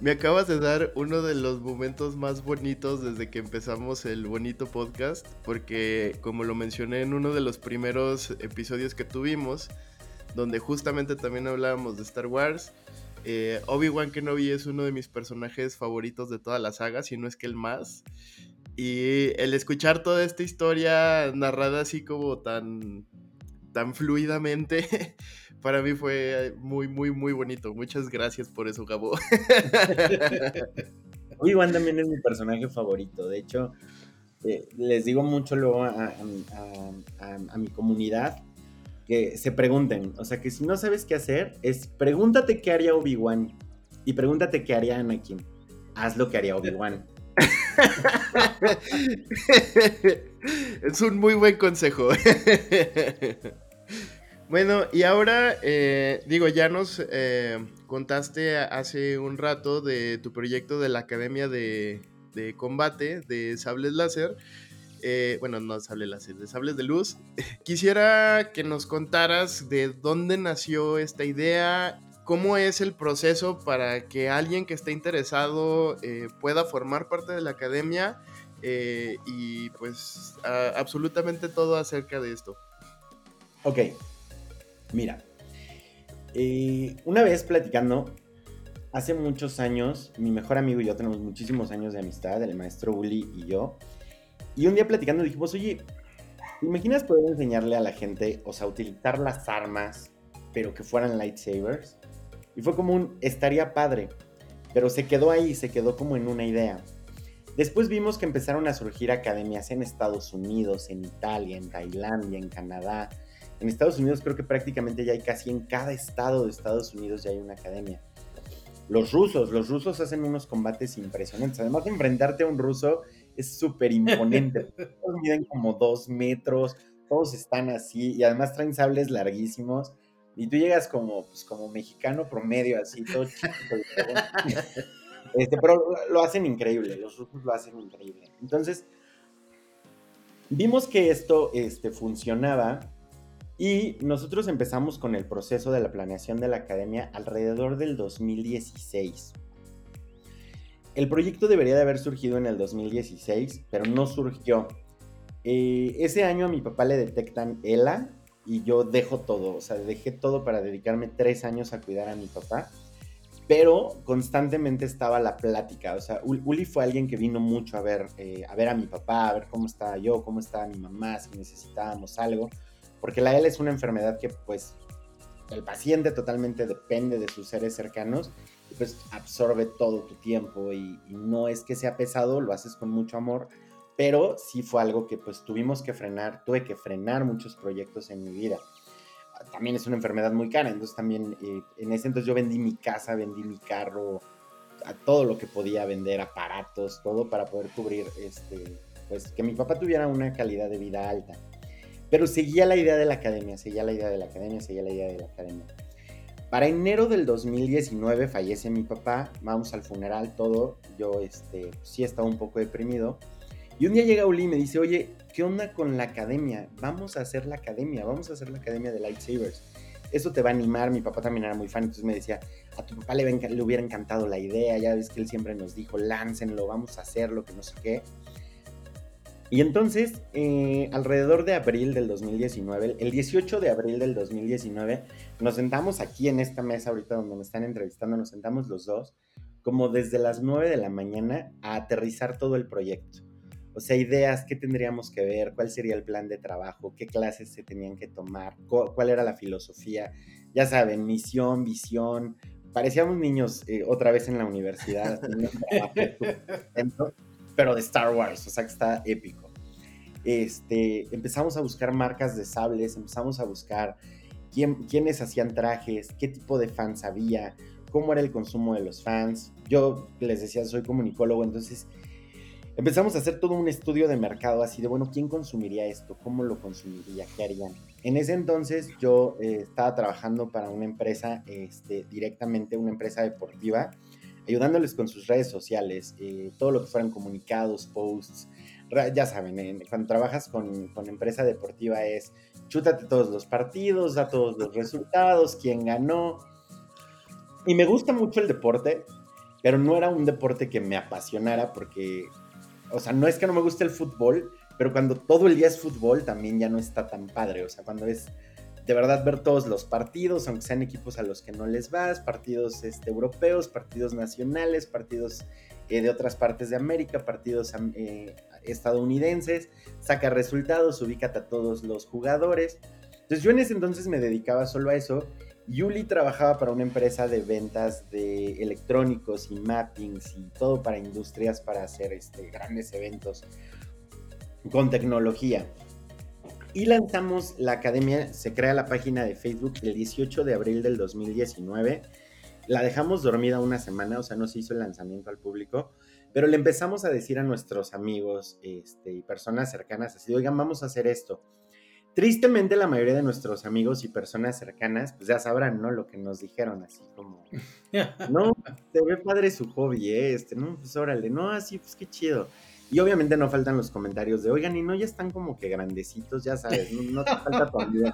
Me acabas de dar uno de los momentos más bonitos desde que empezamos el bonito podcast, porque como lo mencioné en uno de los primeros episodios que tuvimos, donde justamente también hablábamos de Star Wars. Eh, Obi-Wan Kenobi es uno de mis personajes favoritos de toda la saga, si no es que el más. Y el escuchar toda esta historia narrada así como tan, tan fluidamente, para mí fue muy, muy, muy bonito. Muchas gracias por eso, Gabo. Obi-Wan también es mi personaje favorito. De hecho, eh, les digo mucho luego a mi comunidad que se pregunten. O sea, que si no sabes qué hacer, es pregúntate qué haría Obi-Wan y pregúntate qué haría Anakin. Haz lo que haría Obi-Wan. es un muy buen consejo. bueno, y ahora, eh, digo, ya nos eh, contaste hace un rato de tu proyecto de la Academia de, Combate de Sables Láser. Eh, bueno, no sable láser, de sables de luz. Quisiera que nos contaras de dónde nació esta idea, cómo es el proceso para que alguien que esté interesado pueda formar parte de la academia eh, y pues absolutamente todo acerca de esto. Ok, mira, una vez platicando, hace muchos años, mi mejor amigo y yo tenemos muchísimos años de amistad, el maestro Uli y yo, y un día platicando dijimos, oye, ¿te imaginas poder enseñarle a la gente, o sea, utilizar las armas, pero que fueran lightsabers? Y fue como un, estaría padre, pero se quedó ahí, se quedó como en una idea. Después vimos que empezaron a surgir academias en Estados Unidos, en Italia, en Tailandia, en Canadá. En Estados Unidos creo que prácticamente ya hay casi en cada estado de Estados Unidos ya hay una academia. Los rusos, los rusos hacen unos combates impresionantes. Además de enfrentarte a un ruso es súper imponente. todos miden como dos metros, todos están así y además traen sables larguísimos. Y tú llegas como, pues, como mexicano promedio, así, todo este, pero lo hacen increíble, los rusos lo hacen increíble. Entonces, vimos que esto este, funcionaba y nosotros empezamos con el proceso de la planeación de la academia alrededor del 2016. El proyecto debería de haber surgido en el 2016, pero no surgió. Eh, ese año a mi papá le detectan ELA y yo dejo todo, o sea, dejé todo para dedicarme tres años a cuidar a mi papá, pero constantemente estaba la plática, o sea, Uli fue alguien que vino mucho a ver, eh, a ver a mi papá, a ver cómo estaba yo, cómo estaba mi mamá, si necesitábamos algo, porque la ELA es una enfermedad que pues el paciente totalmente depende de sus seres cercanos y pues absorbe todo tu tiempo y, no es que sea pesado, lo haces con mucho amor, pero sí fue algo que pues tuvimos que frenar, tuve que frenar muchos proyectos en mi vida. También es una enfermedad muy cara, entonces también eh, en ese entonces yo vendí mi casa, vendí mi carro, a todo lo que podía vender, aparatos, todo para poder cubrir este, pues que mi papá tuviera una calidad de vida alta. Pero seguía la idea de la academia, seguía la idea de la academia, seguía la idea de la academia. Para enero del 2019 fallece mi papá, vamos al funeral, todo. Yo este, sí estaba un poco deprimido. Y un día llega Uli y me dice, oye, ¿qué onda con la academia? Vamos a hacer la academia, vamos a hacer la academia de Lightsabers. Eso te va a animar, mi papá también era muy fan, entonces me decía, a tu papá le, le hubiera encantado la idea, ya ves que él siempre nos dijo, láncenlo, vamos a hacerlo, que no sé qué. Y entonces, eh, alrededor de abril del 2019, el 18 de abril del 2019, nos sentamos aquí en esta mesa ahorita donde me están entrevistando, nos sentamos los dos, como desde las 9 de la mañana a aterrizar todo el proyecto. O sea, ideas, qué tendríamos que ver, cuál sería el plan de trabajo, qué clases se tenían que tomar, cuál era la filosofía. Ya saben, misión, visión. Parecíamos niños eh, otra vez en la universidad, pero de Star Wars, o sea que está épico. Este, empezamos a buscar marcas de sables, empezamos a buscar quién, quiénes hacían trajes, qué tipo de fans había, cómo era el consumo de los fans. Yo les decía, soy comunicólogo, entonces empezamos a hacer todo un estudio de mercado así de, bueno, ¿quién consumiría esto? ¿Cómo lo consumiría? ¿Qué harían? En ese entonces yo eh, estaba trabajando para una empresa, este, directamente una empresa deportiva, ayudándoles con sus redes sociales, eh, todo lo que fueran comunicados, posts. Ya saben, cuando trabajas con, con, empresa deportiva es chútate todos los partidos, da todos los resultados, quién ganó. Y me gusta mucho el deporte, pero no era un deporte que me apasionara porque, o sea, no es que no me guste el fútbol, pero cuando todo el día es fútbol también ya no está tan padre. O sea, cuando es de verdad ver todos los partidos, aunque sean equipos a los que no les vas, partidos este, europeos, partidos nacionales, partidos eh, de otras partes de América, partidos eh, estadounidenses, saca resultados, ubícate a todos los jugadores. Entonces yo en ese entonces me dedicaba solo a eso. Yuli trabajaba para una empresa de ventas de electrónicos y mappings y todo para industrias para hacer este, grandes eventos con tecnología. Y lanzamos la academia, se crea la página de Facebook el 18 de abril del 2019. La dejamos dormida una semana, o sea, no se hizo el lanzamiento al público, pero le empezamos a decir a nuestros amigos este, y personas cercanas así, oigan, vamos a hacer esto. Tristemente la mayoría de nuestros amigos y personas cercanas, pues ya sabrán, ¿no? Lo que nos dijeron, así como, no, te ve padre su hobby, ¿eh? Este, no, pues órale, no, así, pues qué chido. Y obviamente no faltan los comentarios de, oigan, y no ya están como que grandecitos, ya sabes, no, te falta tu amigo,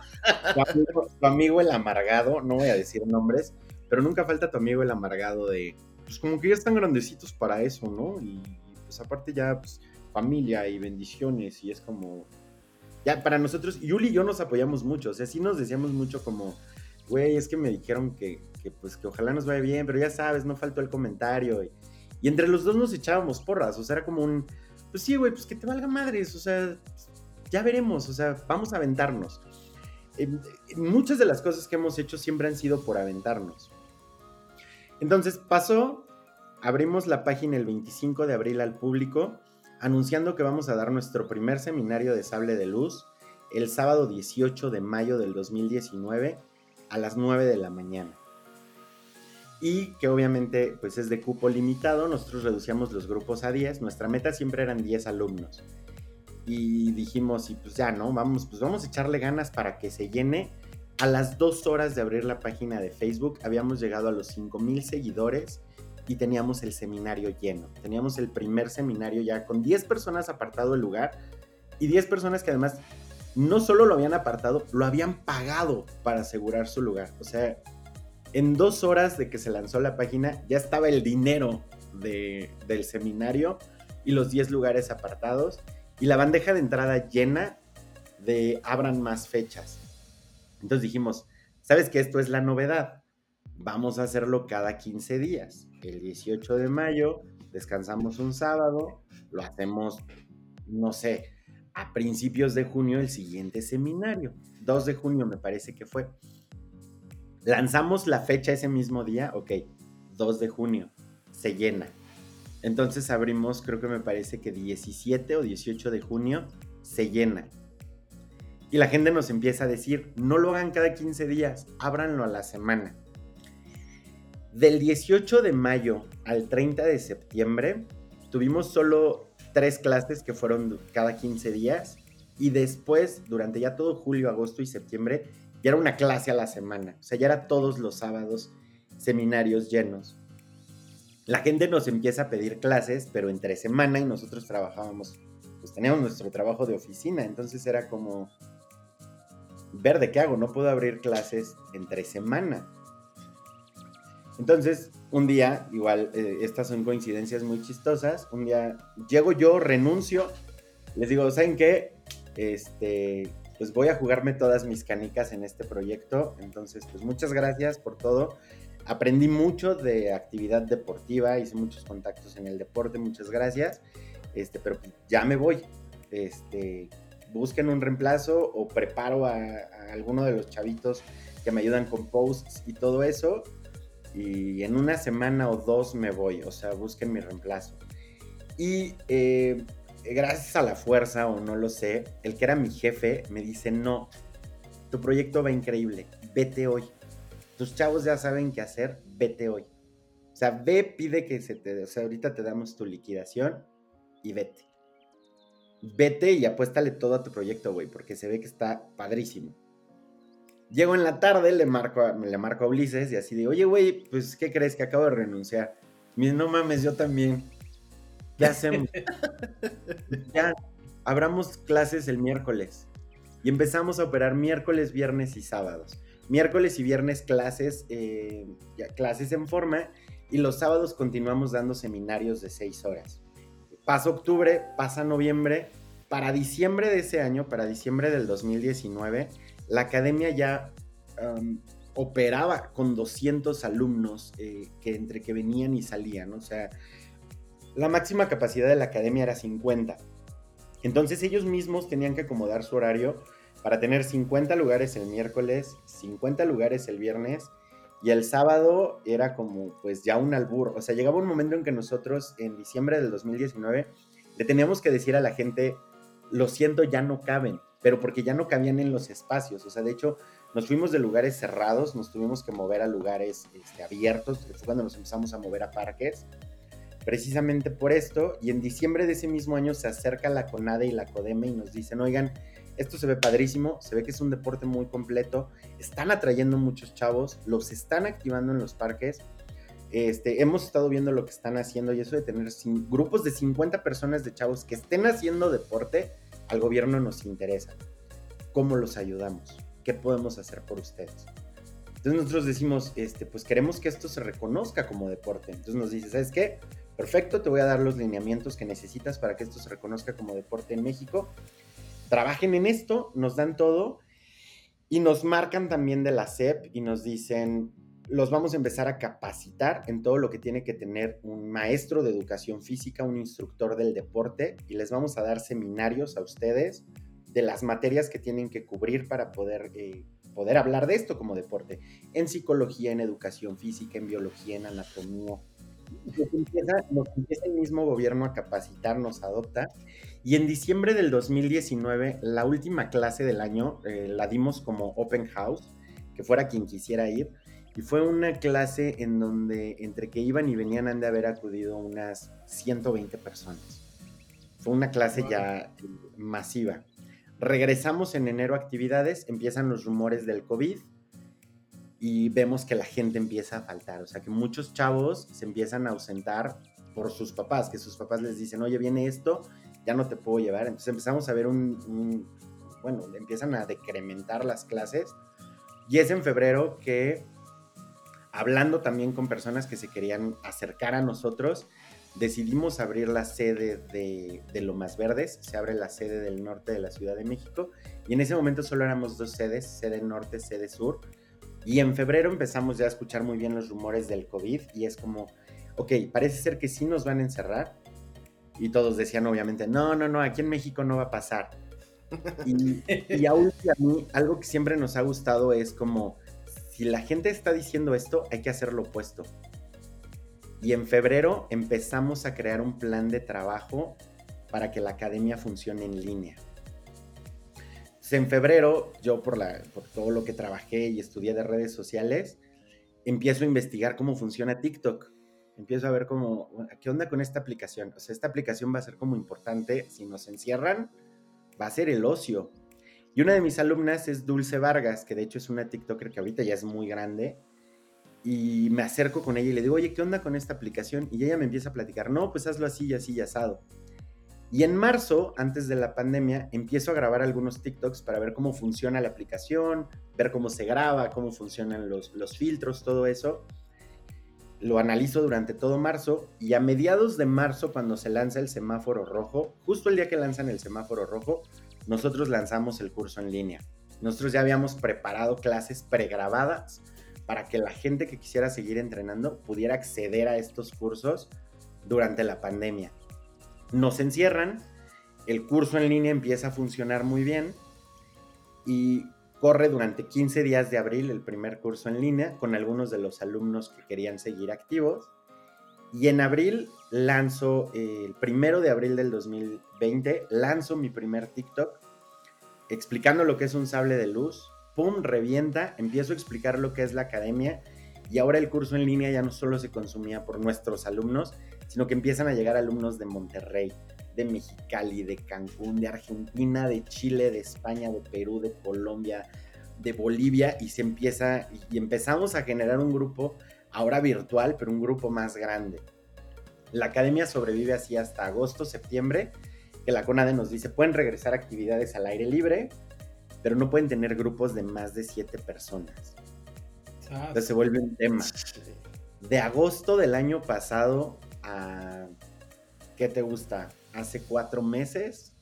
tu amigo, el amargado, no voy a decir nombres, pero nunca falta tu amigo el amargado de, pues como que ya están grandecitos para eso, ¿no? Y pues aparte ya, pues familia y bendiciones y es como, ya para nosotros, Yuli y yo nos apoyamos mucho, o sea, sí nos decíamos mucho como, güey, es que me dijeron que, que pues que ojalá nos vaya bien, pero ya sabes, no faltó el comentario y, y entre los dos nos echábamos porras, o sea, era como un pues sí, güey, pues que te valga madres, o sea, ya veremos, o sea, vamos a aventarnos. muchas de las cosas que hemos hecho siempre han sido por aventarnos. Entonces pasó abrimos la página el 25 de abril al público, anunciando que vamos a dar nuestro primer seminario de sable de luz el sábado 18 de mayo del 2019 a las 9 de la mañana. Y que obviamente pues es de cupo limitado, nosotros reducíamos los grupos a 10, nuestra meta siempre eran 10 alumnos. Y dijimos, y pues ya, ¿no? Vamos, pues vamos a echarle ganas para que se llene. A las dos horas de abrir la página de Facebook habíamos llegado a los 5000 seguidores y teníamos el seminario lleno. Teníamos el primer seminario ya con 10 personas apartado el lugar y 10 personas que además no solo lo habían apartado, lo habían pagado para asegurar su lugar. O sea, en dos horas de que se lanzó la página ya estaba el dinero del seminario y los 10 lugares apartados y la bandeja de entrada llena de abran más fechas. Entonces dijimos, ¿sabes que esto es la novedad? Vamos a hacerlo cada 15 días. El 18 de mayo descansamos un sábado, lo hacemos, no sé, a principios de junio el siguiente seminario. 2 de junio me parece que fue. Lanzamos la fecha ese mismo día, ok, 2 de junio, se llena. Entonces abrimos, creo que me parece que 17 o 18 de junio, se llena. Y la gente nos empieza a decir, no lo hagan cada 15 días, ábranlo a la semana. Del 18 de mayo al 30 de septiembre, tuvimos solo tres clases que fueron cada 15 días y después, durante ya todo julio, agosto y septiembre, ya era una clase a la semana. O sea, ya era todos los sábados seminarios llenos. La gente nos empieza a pedir clases, pero entre semana y nosotros trabajábamos, pues teníamos nuestro trabajo de oficina, entonces era como, ver de qué hago, no puedo abrir clases entre semana. Entonces, un día, igual, eh, estas son coincidencias muy chistosas, un día llego yo, renuncio, les digo, ¿saben qué? Este, pues voy a jugarme todas mis canicas en este proyecto, entonces, pues muchas gracias por todo. Aprendí mucho de actividad deportiva, hice muchos contactos en el deporte, muchas gracias, este, pero ya me voy. Este, busquen un reemplazo o preparo a, alguno de los chavitos que me ayudan con posts y todo eso y en una semana o dos me voy, o sea, busquen mi reemplazo. Y eh, gracias a la fuerza, o no lo sé, el que era mi jefe me dice, no, tu proyecto va increíble, vete hoy. Tus chavos ya saben qué hacer, vete hoy. O sea, ve, pide que se te, o sea, ahorita te damos tu liquidación y vete. Vete y apuéstale todo a tu proyecto, güey, porque se ve que está padrísimo. Llego en la tarde, le marco, a, le marco a Ulises y así de, oye, güey, pues, ¿qué crees que acabo de renunciar? Me no mames, yo también. ¿Qué hacemos? ya, abramos clases el miércoles. Y empezamos a operar miércoles, viernes y sábados. Miércoles y viernes clases, eh, clases en forma. Y los sábados continuamos dando seminarios de seis horas. Pasa octubre, pasa noviembre. Para diciembre de ese año, para diciembre del 2019, la academia ya operaba con 200 alumnos eh, que entre que venían y salían, o sea, la máxima capacidad de la academia era 50. Entonces ellos mismos tenían que acomodar su horario para tener 50 lugares el miércoles, 50 lugares el viernes y el sábado era como pues ya un albur. O sea, llegaba un momento en que nosotros en diciembre del 2019 le teníamos que decir a la gente, lo siento, ya no caben pero porque ya no cabían en los espacios. O sea, de hecho, nos fuimos de lugares cerrados, nos tuvimos que mover a lugares este, abiertos, cuando nos empezamos a mover a parques, precisamente por esto. Y en diciembre de ese mismo año se acerca la CONADE y la CODEME y nos dicen, oigan, esto se ve padrísimo, se ve que es un deporte muy completo, están atrayendo muchos chavos, los están activando en los parques. Este, hemos estado viendo lo que están haciendo y eso de tener grupos de 50 personas de chavos que estén haciendo deporte, al gobierno nos interesa. ¿Cómo los ayudamos? ¿Qué podemos hacer por ustedes? Entonces nosotros decimos, este, pues queremos que esto se reconozca como deporte. Entonces nos dice, ¿sabes qué? Perfecto, te voy a dar los lineamientos que necesitas para que esto se reconozca como deporte en México. Trabajen en esto, nos dan todo y nos marcan también de la SEP y nos dicen, los vamos a empezar a capacitar en todo lo que tiene que tener un maestro de educación física, un instructor del deporte, y les vamos a dar seminarios a ustedes de las materias que tienen que cubrir para poder, eh, poder hablar de esto como deporte, en psicología, en educación física, en biología, en anatomía, nos empieza, nos empieza el mismo gobierno a capacitar, nos adopta. Y en diciembre del 2019, la última clase del año, eh, la dimos como open house, que fuera quien quisiera ir. Y fue una clase en donde entre que iban y venían han de haber acudido unas 120 personas. Fue una clase ya masiva. Regresamos en enero a actividades, empiezan los rumores del COVID y vemos que la gente empieza a faltar. O sea, que muchos chavos se empiezan a ausentar por sus papás, que sus papás les dicen, oye, viene esto, ya no te puedo llevar. Entonces empezamos a ver un, bueno, empiezan a decrementar las clases. Y es en febrero que, hablando también con personas que se querían acercar a nosotros, decidimos abrir la sede de, de Lomas Verdes, se abre la sede del norte de la Ciudad de México, y en ese momento solo éramos dos sedes, sede norte, sede sur, y en febrero empezamos ya a escuchar muy bien los rumores del COVID y es como, ok, parece ser que sí nos van a encerrar. Y todos decían obviamente, no, no, no, aquí en México no va a pasar. Y, y a mí, algo que siempre nos ha gustado es como, si la gente está diciendo esto, hay que hacer lo opuesto. Y en febrero empezamos a crear un plan de trabajo para que la academia funcione en línea en febrero, yo por, por todo lo que trabajé y estudié de redes sociales, empiezo a investigar cómo funciona TikTok. Empiezo a ver cómo, ¿qué onda con esta aplicación? O sea, esta aplicación va a ser como importante, si nos encierran, va a ser el ocio. Y una de mis alumnas es Dulce Vargas, que de hecho es una TikToker que ahorita ya es muy grande. Y me acerco con ella y le digo, oye, ¿qué onda con esta aplicación? Y ella me empieza a platicar, no, pues hazlo así y así y asado. Y en marzo, antes de la pandemia, empiezo a grabar algunos TikToks para ver cómo funciona la aplicación, ver cómo se graba, cómo funcionan los, filtros, todo eso. Lo analizo durante todo marzo y a mediados de marzo, cuando se lanza el semáforo rojo, justo el día que lanzan el semáforo rojo, nosotros lanzamos el curso en línea. Nosotros ya habíamos preparado clases pregrabadas para que la gente que quisiera seguir entrenando pudiera acceder a estos cursos durante la pandemia nos encierran, el curso en línea empieza a funcionar muy bien y corre durante 15 días de abril el primer curso en línea con algunos de los alumnos que querían seguir activos. Y en abril lanzo, el primero de abril del 2020, lanzo mi primer TikTok explicando lo que es un sable de luz. ¡Pum! Revienta, empiezo a explicar lo que es la academia y ahora el curso en línea ya no solo se consumía por nuestros alumnos, sino que empiezan a llegar alumnos de Monterrey, de Mexicali, de Cancún, de Argentina, de Chile, de España, de Perú, de Colombia, de Bolivia y se empieza y empezamos a generar un grupo ahora virtual, pero un grupo más grande. La academia sobrevive así hasta agosto, septiembre, que la CONADE nos dice, pueden regresar actividades al aire libre, pero no pueden tener grupos de más de siete personas. Entonces se vuelve un tema. De agosto del año pasado ¿qué te gusta? Hace cuatro meses.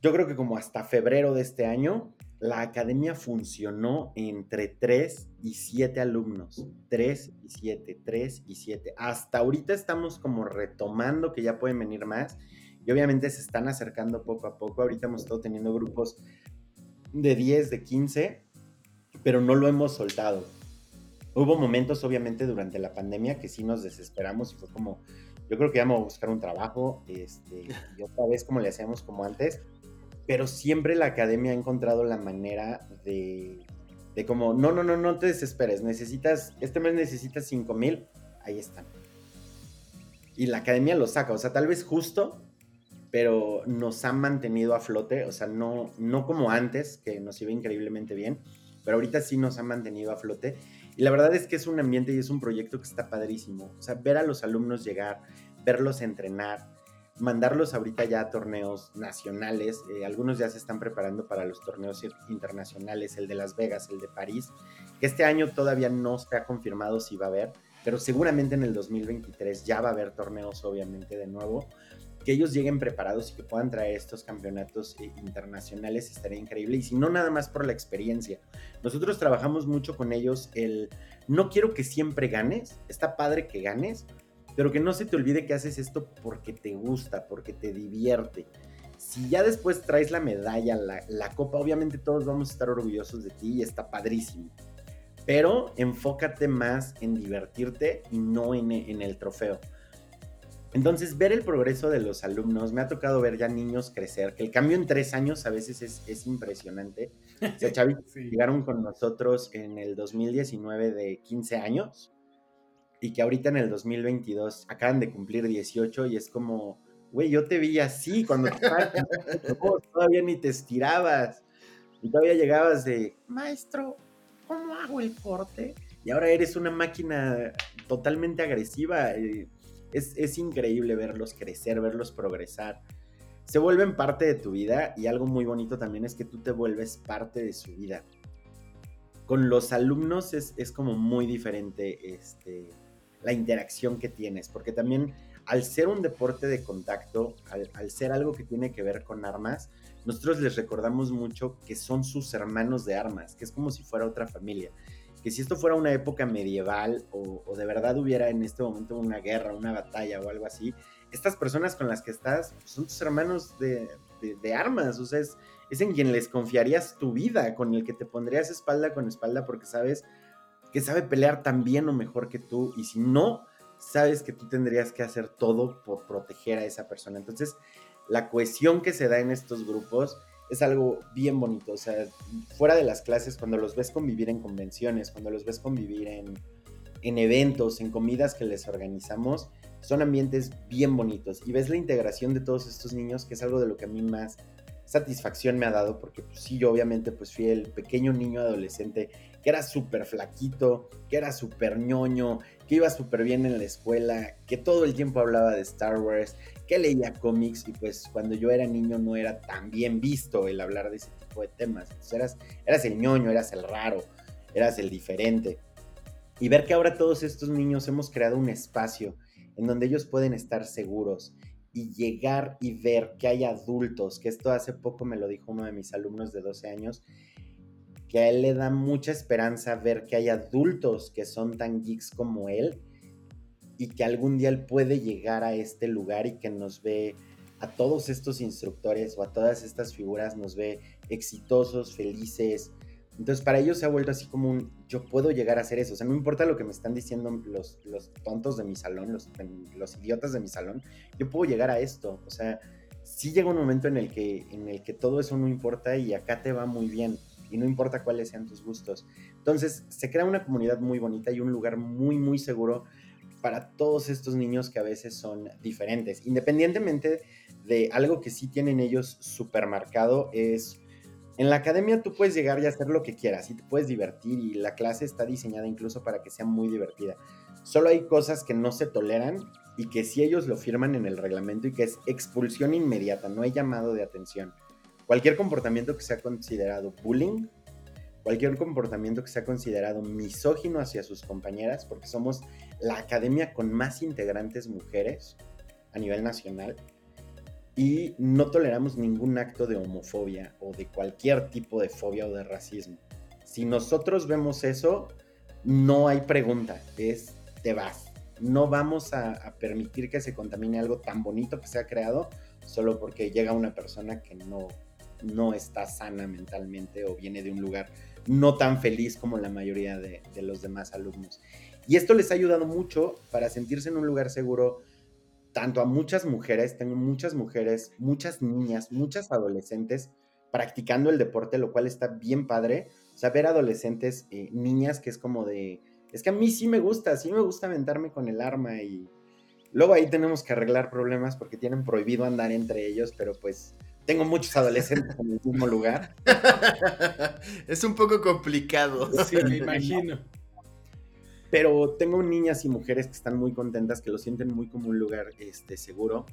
Yo creo que como hasta febrero de este año, la academia funcionó entre 3 y 7 alumnos. 3 y 7, 3 y 7. Hasta ahorita estamos como retomando que ya pueden venir más. Y obviamente se están acercando poco a poco. Ahorita hemos estado teniendo grupos de 10, de 15, pero no lo hemos soltado. Hubo momentos, obviamente, durante la pandemia que sí nos desesperamos y fue como, yo creo que íbamos a buscar un trabajo, este, y otra vez como le hacíamos como antes, pero siempre la academia ha encontrado la manera de, de como, no, no, no, no te desesperes, necesitas, este mes necesitas 5 mil, ahí están. Y la academia lo saca, o sea, tal vez justo, pero nos ha mantenido a flote, o sea, no, no como antes, que nos iba increíblemente bien, pero ahorita sí nos ha mantenido a flote y la verdad es que es un ambiente y es un proyecto que está padrísimo. O sea, ver a los alumnos llegar, verlos entrenar, mandarlos ahorita ya a torneos nacionales. Eh, algunos ya se están preparando para los torneos internacionales, el de Las Vegas, el de París, este año todavía no se ha confirmado si va a haber, pero seguramente en el 2023 ya va a haber torneos, obviamente, de nuevo que ellos lleguen preparados y que puedan traer estos campeonatos eh, internacionales estaría increíble. Y si no, nada más por la experiencia. Nosotros trabajamos mucho con ellos el, no quiero que siempre ganes, está padre que ganes, pero que no se te olvide que haces esto porque te gusta, porque te divierte. Si ya después traes la medalla, la, la copa, obviamente todos vamos a estar orgullosos de ti y está padrísimo. pero enfócate más en divertirte y no en, en el trofeo. Entonces, ver el progreso de los alumnos, me ha tocado ver ya niños crecer, que el cambio en tres años a veces es, impresionante. O sea, Chavi, llegaron con nosotros en el 2019 de 15 años y que ahorita en el 2022 acaban de cumplir 18 y es como, güey, yo te vi así cuando todavía ni te estirabas y todavía llegabas de, maestro, ¿cómo hago el corte? Y ahora eres una máquina totalmente agresiva. Eh, es, increíble verlos crecer, verlos progresar. Se vuelven parte de tu vida y algo muy bonito también es que tú te vuelves parte de su vida. Con los alumnos es, como muy diferente este, la interacción que tienes, porque también al ser un deporte de contacto, al, al, ser algo que tiene que ver con armas, nosotros les recordamos mucho que son sus hermanos de armas, que es como si fuera otra familia que si esto fuera una época medieval o, de verdad hubiera en este momento una guerra, una batalla o algo así, estas personas con las que estás son tus hermanos de, armas, o sea, es, en quien les confiarías tu vida, con el que te pondrías espalda con espalda porque sabes que sabe pelear tan bien o mejor que tú y si no, sabes que tú tendrías que hacer todo por proteger a esa persona. Entonces, la cohesión que se da en estos grupos es algo bien bonito. O sea, fuera de las clases, cuando los ves convivir en convenciones, cuando los ves convivir en, en eventos, en comidas que les organizamos, son ambientes bien bonitos. Y ves la integración de todos estos niños, que es algo de lo que a mí más satisfacción me ha dado, porque pues, sí, yo obviamente pues fui el pequeño niño adolescente que era súper flaquito, que era súper ñoño, que iba súper bien en la escuela, que todo el tiempo hablaba de Star Wars, que leía cómics y pues cuando yo era niño no era tan bien visto el hablar de ese tipo de temas. Entonces eras, el ñoño, eras el raro, eras el diferente. Y ver que ahora todos estos niños hemos creado un espacio en donde ellos pueden estar seguros y llegar y ver que hay adultos, que esto hace poco me lo dijo uno de mis alumnos de 12 años, que a él le da mucha esperanza ver que hay adultos que son tan geeks como él y que algún día él puede llegar a este lugar y que nos ve a todos estos instructores o a todas estas figuras, nos ve exitosos, felices. Entonces para ellos se ha vuelto así como un, yo puedo llegar a hacer eso. O sea, no importa lo que me están diciendo los, los tontos de mi salón, los, los idiotas de mi salón, yo puedo llegar a esto. O sea, sí llega un momento en el, que, en el que todo eso no importa y acá te va muy bien y no importa cuáles sean tus gustos. Entonces se crea una comunidad muy bonita y un lugar muy, muy seguro para todos estos niños que a veces son diferentes. Independientemente de algo que sí tienen ellos súper marcado, es en la academia tú puedes llegar y hacer lo que quieras y te puedes divertir y la clase está diseñada incluso para que sea muy divertida. Solo hay cosas que no se toleran y que si ellos lo firman en el reglamento y que es expulsión inmediata, no hay llamado de atención. Cualquier comportamiento que sea considerado bullying cualquier comportamiento que sea considerado misógino hacia sus compañeras, porque somos la academia con más integrantes mujeres a nivel nacional y no toleramos ningún acto de homofobia o de cualquier tipo de fobia o de racismo. Si nosotros vemos eso, no hay pregunta, es te vas. No vamos a, permitir que se contamine algo tan bonito que se ha creado solo porque llega una persona que no, no está sana mentalmente o viene de un lugar no tan feliz como la mayoría de, los demás alumnos. Y esto les ha ayudado mucho para sentirse en un lugar seguro, tanto a muchas mujeres, tengo muchas mujeres, muchas niñas, muchas adolescentes practicando el deporte, lo cual está bien padre. O sea, ver adolescentes, eh, niñas, que es como de, es que a mí sí me gusta, sí me gusta aventarme con el arma y luego ahí tenemos que arreglar problemas porque tienen prohibido andar entre ellos, pero pues tengo muchos adolescentes en el mismo lugar. es un poco complicado. Sí, me imagino. Pero tengo niñas y mujeres que están muy contentas, que lo sienten muy como un lugar este, seguro.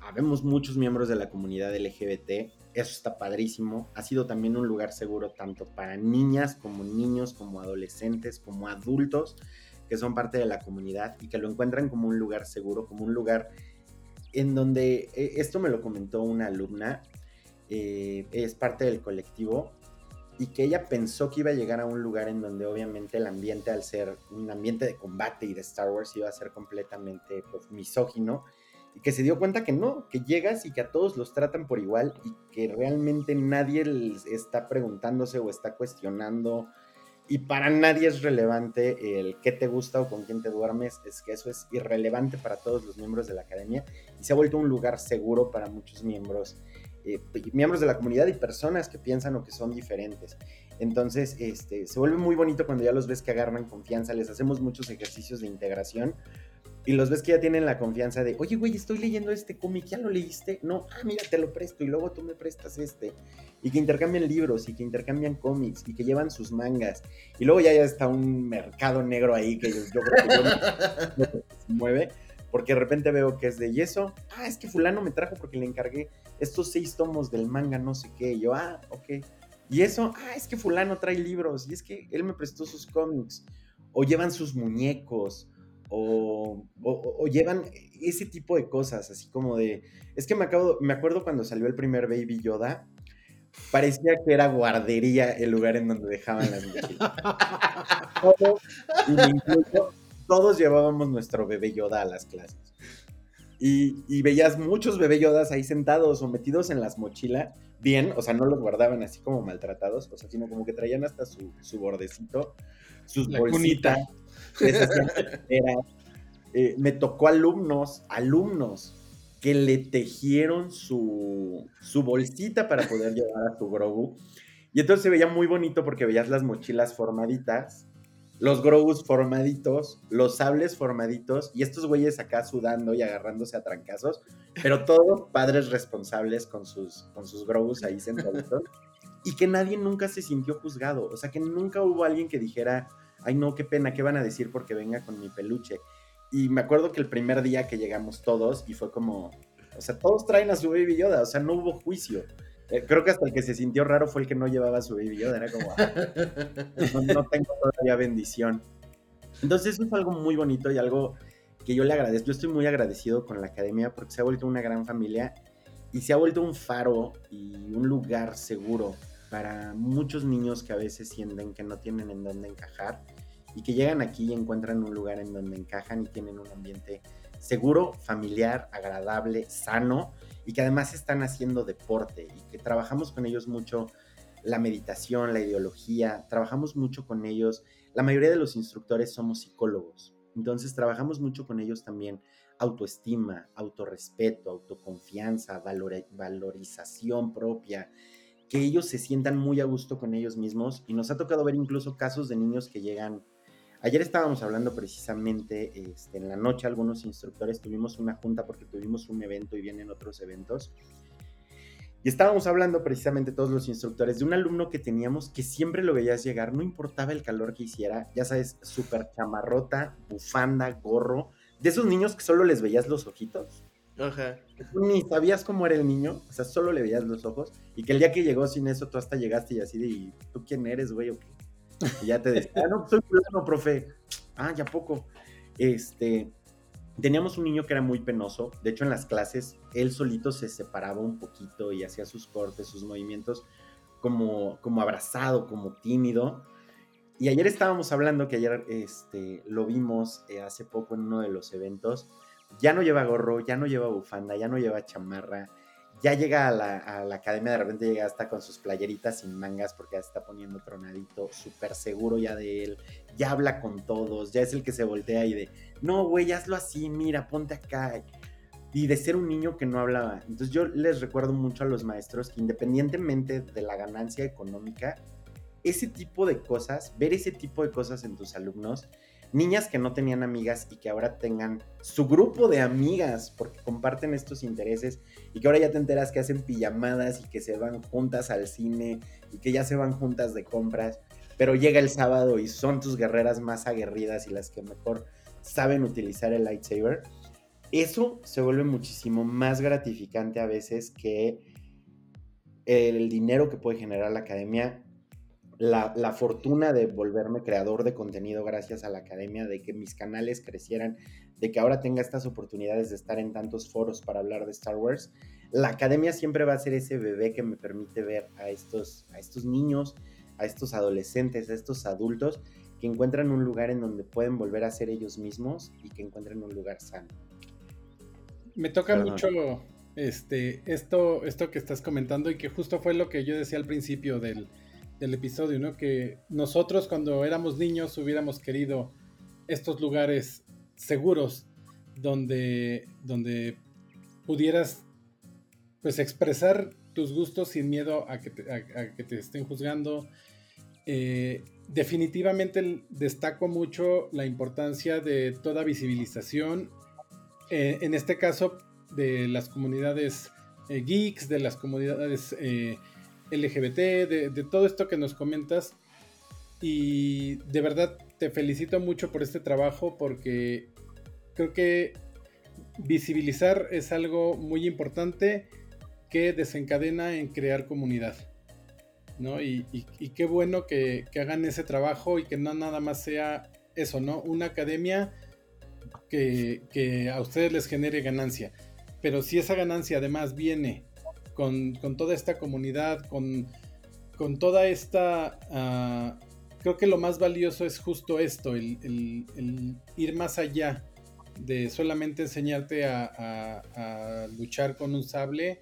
Habemos muchos miembros de la comunidad LGBT. Eso está padrísimo. Ha sido también un lugar seguro tanto para niñas como niños, como adolescentes, como adultos que son parte de la comunidad y que lo encuentran como un lugar seguro, como un lugar en donde eh, esto me lo comentó una alumna, eh, es parte del colectivo, y que ella pensó que iba a llegar a un lugar en donde obviamente el ambiente, al ser un ambiente de combate y de Star Wars, iba a ser completamente pues, misógino, y que se dio cuenta que no, que llegas y que a todos los tratan por igual y que realmente nadie les está preguntándose o está cuestionando y para nadie es relevante el qué te gusta o con quién te duermes, es que eso es irrelevante para todos los miembros de la academia y se ha vuelto un lugar seguro para muchos miembros, eh, miembros de la comunidad y personas que piensan o que son diferentes. Entonces, este, se vuelve muy bonito cuando ya los ves que agarran confianza, les hacemos muchos ejercicios de integración y los ves que ya tienen la confianza de, oye, güey, estoy leyendo este cómic, ¿ya lo leíste? No, ah, mira, te lo presto y luego tú me prestas este. Y que intercambian libros y que intercambian cómics y que llevan sus mangas. Y luego ya, ya está un mercado negro ahí que yo, creo que yo, se mueve. Porque de repente veo que es de yeso. Ah, es que fulano me trajo porque le encargué estos seis tomos del manga, no sé qué. Y yo, ah, ok. Y eso, ah, es que fulano trae libros. Y es que él me prestó sus cómics. O llevan sus muñecos o, llevan ese tipo de cosas, así como de, es que me, acabo, me acuerdo cuando salió el primer Baby Yoda, parecía que era guardería el lugar en donde dejaban las mochilas. todos, todos llevábamos nuestro bebé Yoda a las clases. Y, veías muchos bebé Yodas ahí sentados o metidos en las mochilas, bien, o sea, no los guardaban así como maltratados, o sea, sino como que traían hasta su, su bordecito, sus bolsitas. Eh, me tocó alumnos, alumnos que le tejieron su, su bolsita para poder llevar a su Grogu. Y entonces se veía muy bonito porque veías las mochilas formaditas, los Grogus formaditos, los sables formaditos y estos güeyes acá sudando y agarrándose a trancazos, pero todos padres responsables con sus, con sus Grogus ahí sentados. y que nadie nunca se sintió juzgado, o sea que nunca hubo alguien que dijera, ay no, qué pena, ¿qué van a decir porque venga con mi peluche? Y me acuerdo que el primer día que llegamos todos y fue como, o sea, todos traen a su Baby Yoda, o sea, no hubo juicio. Eh, creo que hasta el que se sintió raro fue el que no llevaba a su Baby Yoda, era como, ah, no, tengo todavía bendición. Entonces eso es algo muy bonito y algo que yo le agradezco. Yo estoy muy agradecido con la academia porque se ha vuelto una gran familia y se ha vuelto un faro y un lugar seguro para muchos niños que a veces sienten que no tienen en dónde encajar y que llegan aquí y encuentran un lugar en donde encajan y tienen un ambiente seguro, familiar, agradable, sano y que además están haciendo deporte y que trabajamos con ellos mucho la meditación, la ideología, trabajamos mucho con ellos. La mayoría de los instructores somos psicólogos, entonces trabajamos mucho con ellos también autoestima, autorrespeto, autoconfianza, valorización propia, que ellos se sientan muy a gusto con ellos mismos y nos ha tocado ver incluso casos de niños que llegan Ayer estábamos hablando precisamente este, en la noche, algunos instructores tuvimos una junta porque tuvimos un evento y vienen otros eventos. Y estábamos hablando precisamente todos los instructores de un alumno que teníamos que siempre lo veías llegar, no importaba el calor que hiciera, ya sabes, súper chamarrota, bufanda, gorro, de esos niños que solo les veías los ojitos. Ajá. Ni sabías cómo era el niño, o sea, solo le veías los ojos, y que el día que llegó sin eso, tú hasta llegaste y así de, ¿tú quién eres, güey? ¿O? Y ya te decía, ah, no, soy fulano, profe. Ah, ya poco. Este, teníamos un niño que era muy penoso. De hecho, en las clases, él solito se separaba un poquito y hacía sus cortes, sus movimientos, como, como abrazado, como tímido. Y ayer estábamos hablando que ayer este, lo vimos eh, hace poco en uno de los eventos. Ya no lleva gorro, ya no lleva bufanda, ya no lleva chamarra, ya llega a la, academia, de repente llega hasta con sus playeritas sin mangas porque ya está poniendo tronadito, súper seguro ya de él, ya habla con todos, ya es el que se voltea y de, no, güey, hazlo así, mira, ponte acá. Y de ser un niño que no hablaba. Entonces yo les recuerdo mucho a los maestros que independientemente de la ganancia económica, ese tipo de cosas, ver ese tipo de cosas en tus alumnos, niñas que no tenían amigas y que ahora tengan su grupo de amigas porque comparten estos intereses y que ahora ya te enteras que hacen pijamadas y que se van juntas al cine y que ya se van juntas de compras, pero llega el sábado y son tus guerreras más aguerridas y las que mejor saben utilizar el lightsaber. Eso se vuelve muchísimo más gratificante a veces que el dinero que puede generar la academia la, fortuna de volverme creador de contenido gracias a la academia, de que mis canales crecieran, de que ahora tenga estas oportunidades de estar en tantos foros para hablar de Star Wars. La academia siempre va a ser ese bebé que me permite ver a estos, a estos niños, a estos adolescentes, a estos adultos que encuentran un lugar en donde pueden volver a ser ellos mismos y que encuentren un lugar sano. Me toca mucho este, esto, esto que estás comentando y que justo fue lo que yo decía al principio del, del episodio, ¿no? Que nosotros cuando éramos niños hubiéramos querido estos lugares seguros donde, donde pudieras pues expresar tus gustos sin miedo a que te, estén juzgando. Eh, definitivamente destaco mucho la importancia de toda visibilización, eh, en este caso de las comunidades eh, geeks, de las comunidades LGBT, de, todo esto que nos comentas. Y de verdad te felicito mucho por este trabajo porque creo que visibilizar es algo muy importante que desencadena en crear comunidad. ¿no? Y, qué bueno que, hagan ese trabajo y que no nada más sea eso, ¿no? Una academia que, a ustedes les genere ganancia. Pero si esa ganancia además viene con, toda esta comunidad, con, con toda esta... Ah, creo que lo más valioso es justo esto, el, ir más allá de solamente enseñarte a, luchar con un sable,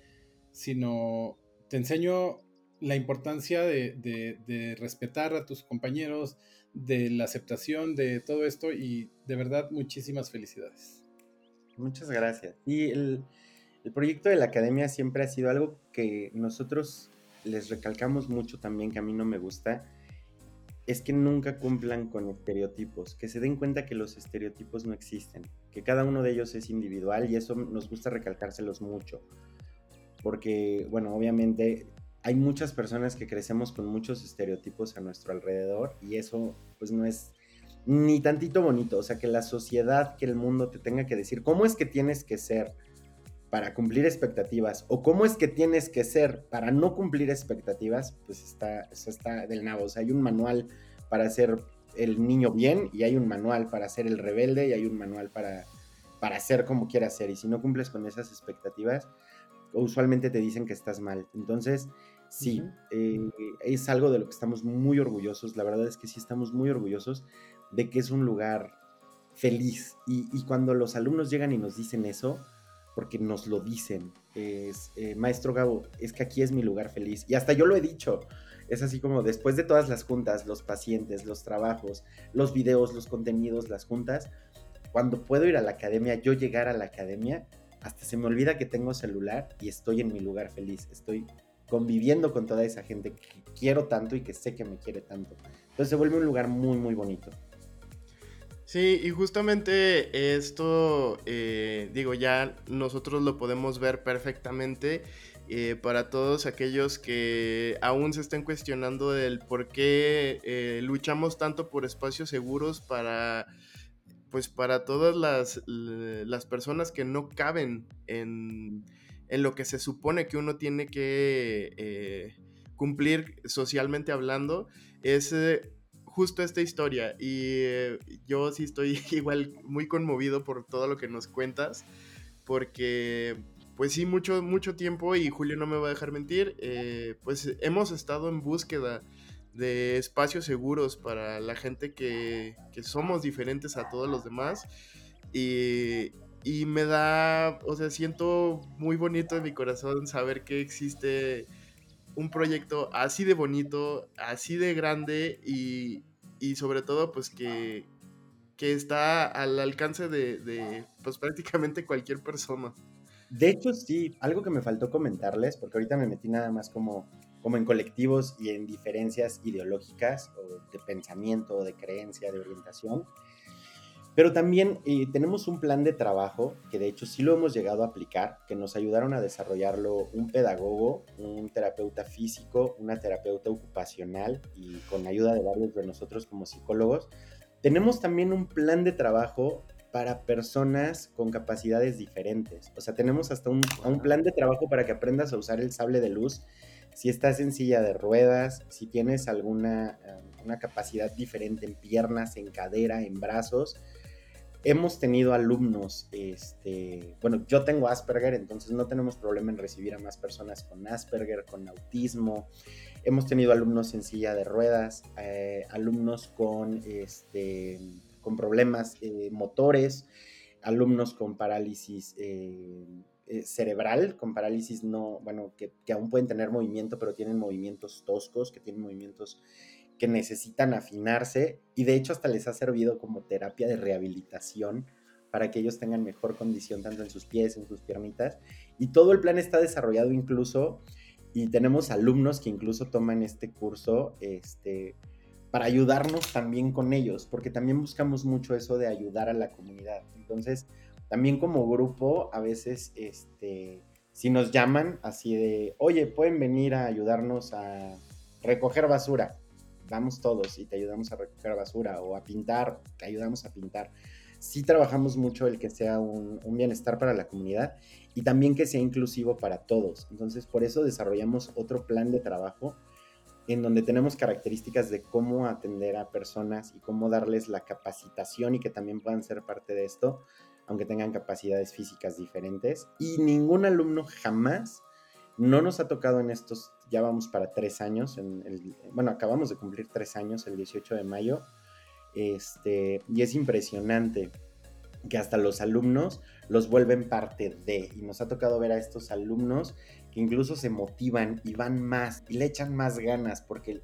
sino te enseño la importancia de, respetar a tus compañeros, de la aceptación de todo esto y de verdad muchísimas felicidades. Muchas gracias. Y el, el proyecto de la academia siempre ha sido algo que nosotros les recalcamos mucho también, que a mí no me gusta, es que nunca cumplan con estereotipos, que se den cuenta que los estereotipos no existen, que cada uno de ellos es individual y eso nos gusta recalcárselos mucho. Porque, bueno, obviamente hay muchas personas que crecemos con muchos estereotipos a nuestro alrededor y eso pues no es ni tantito bonito, o sea, que la sociedad, que el mundo te tenga que decir cómo es que tienes que ser para cumplir expectativas o cómo es que tienes que ser para no cumplir expectativas, pues está, eso está del nabo, o sea, hay un manual para ser el niño bien y hay un manual para ser el rebelde y hay un manual para, para ser como quieras ser y si no cumples con esas expectativas, usualmente te dicen que estás mal. Entonces, sí, eh, es algo de lo que estamos muy orgullosos. La verdad es que sí estamos muy orgullosos de que es un lugar feliz. Y, cuando los alumnos llegan y nos dicen eso, porque nos lo dicen, es, eh, maestro Gabo, es que aquí es mi lugar feliz. Y hasta yo lo he dicho. Es así como después de todas las juntas, los pacientes, los trabajos, los videos, los contenidos, las juntas, cuando puedo ir a la academia, yo llegar a la academia, hasta se me olvida que tengo celular y estoy en mi lugar feliz, estoy conviviendo con toda esa gente que quiero tanto y que sé que me quiere tanto. Entonces se vuelve un lugar muy, muy bonito. Sí, y justamente esto, eh, digo, ya nosotros lo podemos ver perfectamente eh, para todos aquellos que aún se estén cuestionando del por qué eh, luchamos tanto por espacios seguros para pues para todas las, las personas que no caben en, lo que se supone que uno tiene que cumplir socialmente hablando, es justo esta historia. Y eh, yo sí estoy igual muy conmovido por todo lo que nos cuentas, porque pues sí, mucho, mucho tiempo, y Julio no me va a dejar mentir, pues hemos estado en búsqueda de espacios seguros para la gente que, somos diferentes a todos los demás. Y, me da, o sea, siento muy bonito en mi corazón saber que existe un proyecto así de bonito, así de grande y, sobre todo pues que, está al alcance de, de, pues prácticamente cualquier persona. De hecho, sí, algo que me faltó comentarles, porque ahorita me metí nada más como como en colectivos y en diferencias ideológicas o de pensamiento, de creencia, de orientación. Pero también eh, tenemos un plan de trabajo que de hecho sí lo hemos llegado a aplicar, que nos ayudaron a desarrollarlo un pedagogo, un terapeuta físico, una terapeuta ocupacional y con ayuda de varios de nosotros como psicólogos. Tenemos también un plan de trabajo para personas con capacidades diferentes. O sea, tenemos hasta un, un plan de trabajo para que aprendas a usar el sable de luz si estás en silla de ruedas, si tienes alguna eh, una capacidad diferente en piernas, en cadera, en brazos. Hemos tenido alumnos, este, bueno, yo tengo Asperger, entonces no tenemos problema en recibir a más personas con Asperger, con autismo. Hemos tenido alumnos en silla de ruedas, eh, alumnos con, este, con problemas eh, motores, alumnos con parálisis eh, cerebral, con parálisis no, bueno, que, que, aún pueden tener movimiento, pero tienen movimientos toscos, que tienen movimientos que necesitan afinarse y de hecho hasta les ha servido como terapia de rehabilitación para que ellos tengan mejor condición tanto en sus pies, en sus piernitas. Y todo el plan está desarrollado incluso y tenemos alumnos que incluso toman este curso este, para ayudarnos también con ellos, porque también buscamos mucho eso de ayudar a la comunidad. Entonces, también como grupo, a veces, este, si nos llaman así de, oye, pueden venir a ayudarnos a recoger basura, vamos todos y te ayudamos a recoger basura o a pintar, te ayudamos a pintar. Sí trabajamos mucho el que sea un, un bienestar para la comunidad y también que sea inclusivo para todos. Entonces, por eso desarrollamos otro plan de trabajo en donde tenemos características de cómo atender a personas y cómo darles la capacitación y que también puedan ser parte de esto aunque tengan capacidades físicas diferentes. Y ningún alumno jamás, no nos ha tocado en estos, ya vamos para tres años, bueno, acabamos de cumplir tres años el 18 de mayo, este, y es impresionante que hasta los alumnos los vuelven parte de, y nos ha tocado ver a estos alumnos que incluso se motivan y van más y le echan más ganas porque el,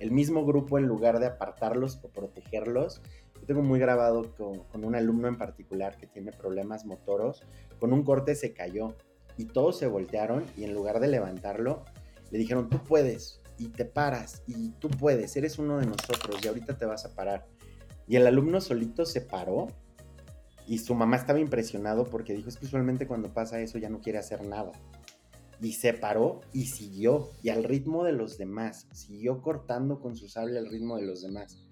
el mismo grupo en lugar de apartarlos o protegerlos, yo tengo muy grabado con, un alumno en particular que tiene problemas motoros, con un corte se cayó y todos se voltearon y en lugar de levantarlo, le dijeron, tú puedes y te paras y tú puedes, eres uno de nosotros y ahorita te vas a parar. Y el alumno solito se paró y su mamá estaba impresionado porque dijo, es que usualmente cuando pasa eso ya no quiere hacer nada. Y se paró y siguió, y al ritmo de los demás, siguió cortando con su sable al ritmo de los demás.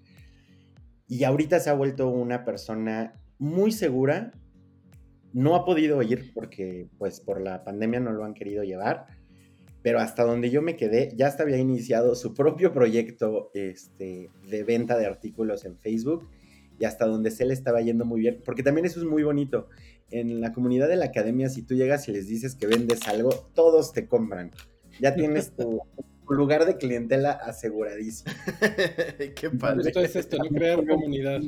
Y ahorita se ha vuelto una persona muy segura. No ha podido ir porque, pues, por la pandemia no lo han querido llevar. Pero hasta donde yo me quedé, ya hasta había iniciado su propio proyecto este, de venta de artículos en Facebook. Y hasta donde se le estaba yendo muy bien. Porque también eso es muy bonito. En la comunidad de la academia, si tú llegas y les dices que vendes algo, todos te compran. Ya tienes tu, lugar de clientela aseguradísimo. Qué padre. Esto es esto, ¿no? Crear comunidad.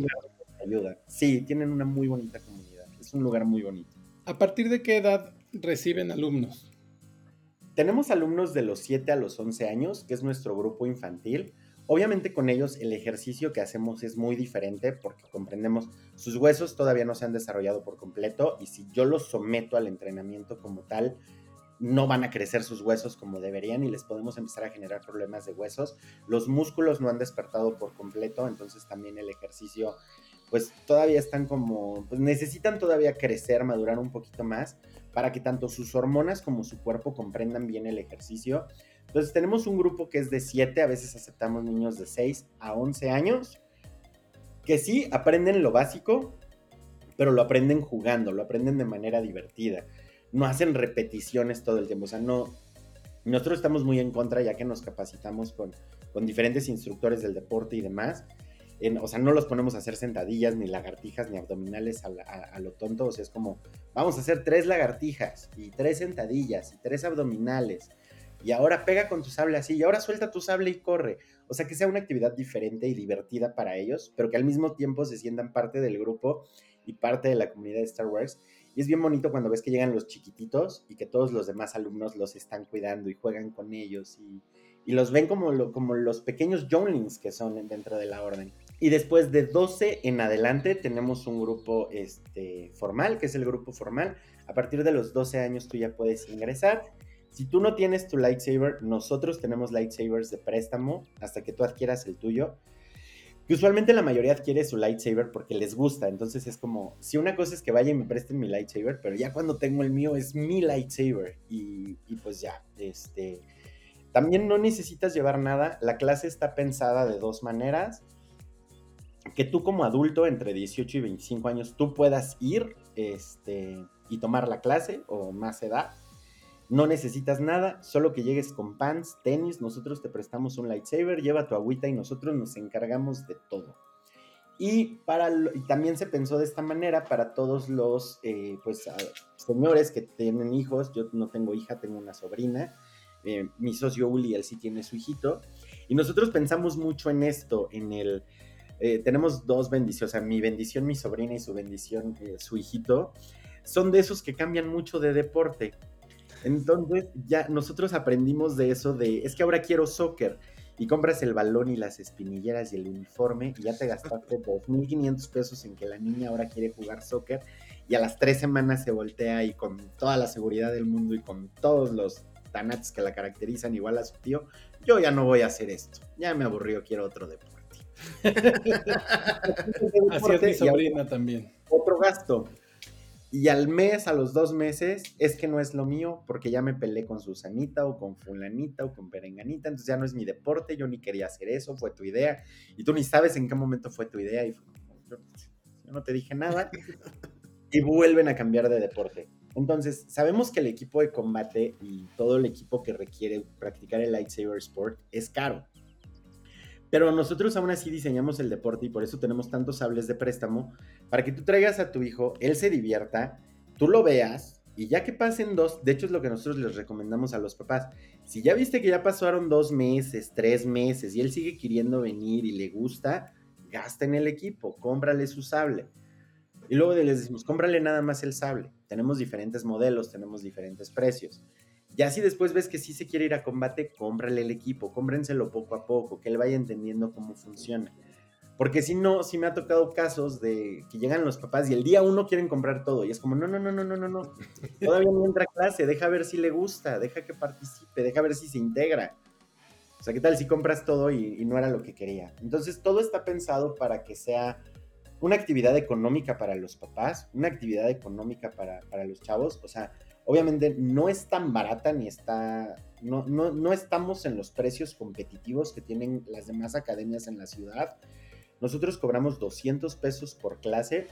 Ayuda. Sí, tienen una muy bonita comunidad. Es un lugar muy bonito. ¿A partir de qué edad reciben alumnos? Tenemos alumnos de los 7 a los 11 años, que es nuestro grupo infantil. Obviamente con ellos el ejercicio que hacemos es muy diferente porque comprendemos sus huesos todavía no se han desarrollado por completo y si yo los someto al entrenamiento como tal, no van a crecer sus huesos como deberían y les podemos empezar a generar problemas de huesos. Los músculos no han despertado por completo, entonces también el ejercicio, pues todavía están como, pues necesitan todavía crecer, madurar un poquito más para que tanto sus hormonas como su cuerpo comprendan bien el ejercicio. Entonces tenemos un grupo que es de 7, a veces aceptamos niños de 6 a 11 años, que sí aprenden lo básico, pero lo aprenden jugando, lo aprenden de manera divertida no hacen repeticiones todo el tiempo. O sea, no. Nosotros estamos muy en contra ya que nos capacitamos con, con diferentes instructores del deporte y demás. O sea, no los ponemos a hacer sentadillas, ni lagartijas, ni abdominales a, lo tonto. O sea, es como, vamos a hacer tres lagartijas, y tres sentadillas, y tres abdominales. Y ahora pega con tu sable así, y ahora suelta tu sable y corre. O sea, que sea una actividad diferente y divertida para ellos, pero que al mismo tiempo se sientan parte del grupo y parte de la comunidad de Star Wars y es bien bonito cuando ves que llegan los chiquititos y que todos los demás alumnos los están cuidando y juegan con ellos y, los ven como, como los pequeños Jonelings que son dentro de la orden. Y después de 12 en adelante tenemos un grupo este, formal, que es el grupo formal. A partir de los 12 años tú ya puedes ingresar. Si tú no tienes tu lightsaber, nosotros tenemos lightsabers de préstamo hasta que tú adquieras el tuyo usualmente la mayoría adquiere su lightsaber porque les gusta. Entonces es como, si una cosa es que vaya y me presten mi lightsaber, pero ya cuando tengo el mío es mi lightsaber. Y, pues ya, este... También no necesitas llevar nada. La clase está pensada de dos maneras. Que tú como adulto entre 18 y 25 años tú puedas ir este, y tomar la clase o más edad no necesitas nada, solo que llegues con pants, tenis, nosotros te prestamos un lightsaber, lleva tu agüita y nosotros nos encargamos de todo. Y, para, también se pensó de esta manera para todos los eh, pues, señores que tienen hijos. Yo no tengo hija, tengo una sobrina. Eh, mi socio Uli, él sí tiene su hijito. Y nosotros pensamos mucho en esto, en el... Eh, tenemos dos bendiciones, o sea, mi bendición, mi sobrina y su bendición, su hijito son de esos que cambian mucho de deporte. Entonces ya nosotros aprendimos de eso de, es que ahora quiero soccer y compras el balón y las espinilleras y el uniforme y ya te gastaste 2.500 pesos en que la niña ahora quiere jugar soccer y a las tres semanas se voltea y con toda la seguridad del mundo y con todos los tanates que la caracterizan igual a su tío, yo ya no voy a hacer esto, ya me aburrió, quiero otro deporte. Así es mi sobrina también. Otro gasto. Y al mes, a los dos meses, es que no es lo mío porque ya me peleé con Susanita o con Fulanita o con Perenganita, entonces ya no es mi deporte, yo ni quería hacer eso, fue tu idea y tú ni sabes en qué momento fue tu idea y yo, yo no te dije nada y vuelven a cambiar de deporte. Entonces, sabemos que el equipo de combate y todo el equipo que requiere practicar el lightsaber sport es caro. Pero nosotros aún así diseñamos el deporte y por eso tenemos tantos sables de préstamo para que tú traigas a tu hijo, él se divierta, tú lo veas y ya que pasen dos, de hecho es lo que nosotros les recomendamos a los papás. Si ya viste que ya pasaron dos meses, tres meses y él sigue queriendo venir y le gusta, gasta en el equipo, cómprale su sable. Y luego les decimos, cómprale nada más el sable. Tenemos diferentes modelos, tenemos diferentes precios. Ya si después ves que sí se quiere ir a combate, cómprale el equipo, cómprenselo poco a poco, que él vaya entendiendo cómo funciona. Porque si no, si me ha tocado casos de que llegan los papás y el día uno quieren comprar todo y es como, no, no, no, no, no, no, no. Todavía no entra a clase, deja ver si le gusta, deja que participe, deja ver si se integra. O sea, ¿qué tal si compras todo y, y no era lo que quería? Entonces, todo está pensado para que sea una actividad económica para los papás, una actividad económica para, para los chavos. O sea, obviamente no es tan barata ni está, no, no, no, estamos en los precios competitivos que tienen las demás academias en la ciudad. Nosotros cobramos 200 pesos por clase,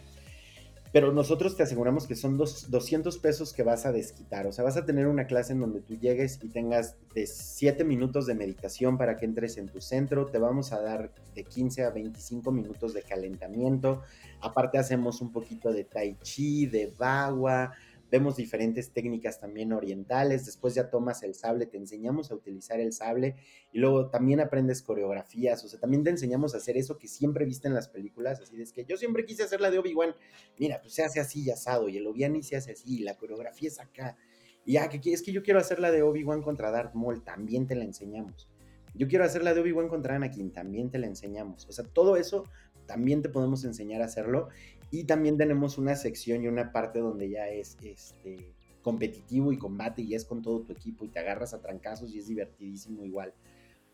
pero nosotros te aseguramos que son dos, 200 pesos que vas a desquitar. O sea, vas a tener una clase en donde tú llegues y tengas de 7 minutos de meditación para que entres en tu centro. Te vamos a dar de 15 a 25 minutos de calentamiento. Aparte hacemos un poquito de tai chi, de bagua, vemos diferentes técnicas también orientales, después ya tomas el sable, te enseñamos a utilizar el sable y luego también aprendes coreografías, o sea, también te enseñamos a hacer eso que siempre viste en las películas, así es que yo siempre quise hacer la de Obi-Wan, mira, pues se hace así y asado, y el Obi-Wan se hace así, y la coreografía es acá, y ya, que es que yo quiero hacer la de Obi-Wan contra Darth Maul, también te la enseñamos. Yo quiero hacer la de Obi-Wan contra Anakin, también te la enseñamos. O sea, todo eso también te podemos enseñar a hacerlo y también tenemos una sección y una parte donde ya es este, competitivo y combate y es con todo tu equipo y te agarras a trancazos y es divertidísimo igual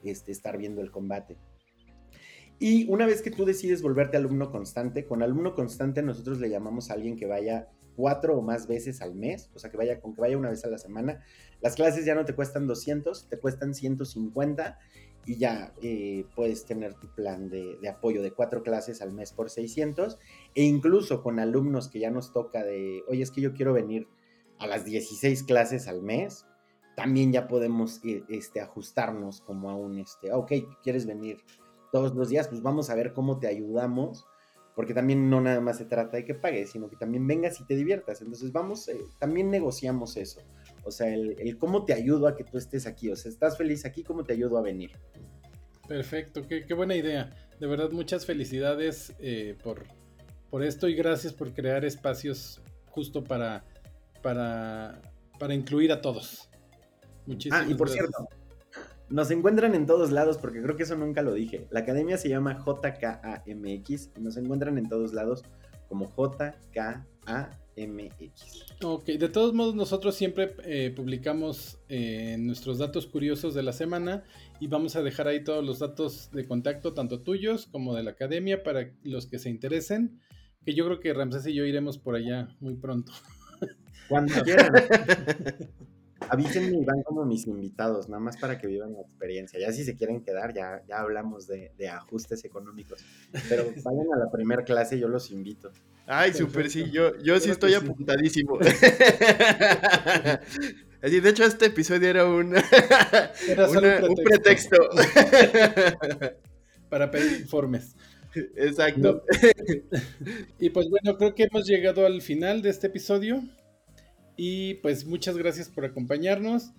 este, estar viendo el combate. Y una vez que tú decides volverte alumno constante, con alumno constante nosotros le llamamos a alguien que vaya cuatro o más veces al mes, o sea, que vaya con que vaya una vez a la semana. Las clases ya no te cuestan 200, te cuestan 150 y ya eh, puedes tener tu plan de, apoyo de cuatro clases al mes por 600 e incluso con alumnos que ya nos toca de, oye, es que yo quiero venir a las 16 clases al mes, también ya podemos eh, este, ajustarnos como a un, este, ok, quieres venir todos los días, pues vamos a ver cómo te ayudamos, porque también no nada más se trata de que pagues, sino que también vengas y te diviertas. Entonces vamos, eh, también negociamos eso. O sea, el, cómo te ayudo a que tú estés aquí. O sea, estás feliz aquí, ¿cómo te ayudo a venir? Perfecto, qué, buena idea. De verdad, muchas felicidades eh, por, por esto y gracias por crear espacios justo para, para, para incluir a todos. Muchísimas ah, y por cierto, nos encuentran en todos lados, porque creo que eso nunca lo dije. La academia se llama JKAMX y nos encuentran en todos lados como JKAMX. MX. Ok, de todos modos nosotros siempre eh, publicamos eh, nuestros datos curiosos de la semana y vamos a dejar ahí todos los datos de contacto, tanto tuyos como de la academia, para los que se interesen, que yo creo que Ramsés y yo iremos por allá muy pronto. Cuando quieran. Avísenme y van como mis invitados, nada más para que vivan la experiencia. Ya si se quieren quedar, ya, ya hablamos de, ajustes económicos. Pero vayan a la primera clase, yo los invito. Ay, súper, sí, yo, yo sí estoy apuntadísimo. Así, de hecho, este episodio era un, un pretexto. Para pedir informes. Exacto. Y pues bueno, creo que hemos llegado al final de este episodio. Y pues muchas gracias por acompañarnos.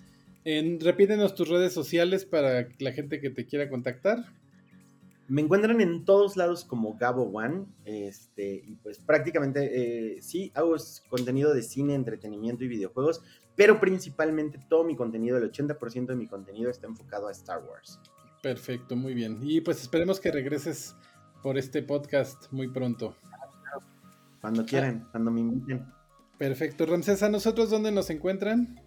En, repítenos tus redes sociales para la gente que te quiera contactar. Me encuentran en todos lados como Gabo One, este, y pues prácticamente eh, sí hago contenido de cine, entretenimiento y videojuegos, pero principalmente todo mi contenido, el 80% de mi contenido está enfocado a Star Wars. Perfecto, muy bien. Y pues esperemos que regreses por este podcast muy pronto. Cuando quieran, cuando me inviten. Perfecto. Ramsés, ¿a nosotros dónde nos encuentran?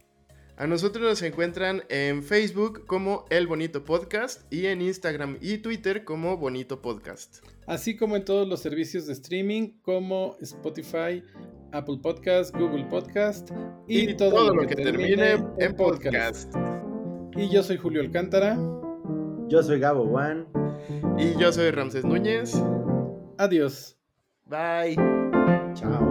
A nosotros nos encuentran en Facebook como El Bonito Podcast y en Instagram y Twitter como Bonito Podcast. Así como en todos los servicios de streaming como Spotify, Apple Podcast, Google Podcast y, todo, lo, que, termine, en podcast. Y yo soy Julio Alcántara. Yo soy Gabo Juan. Y yo soy Ramsés Núñez. Adiós. Bye. Chao.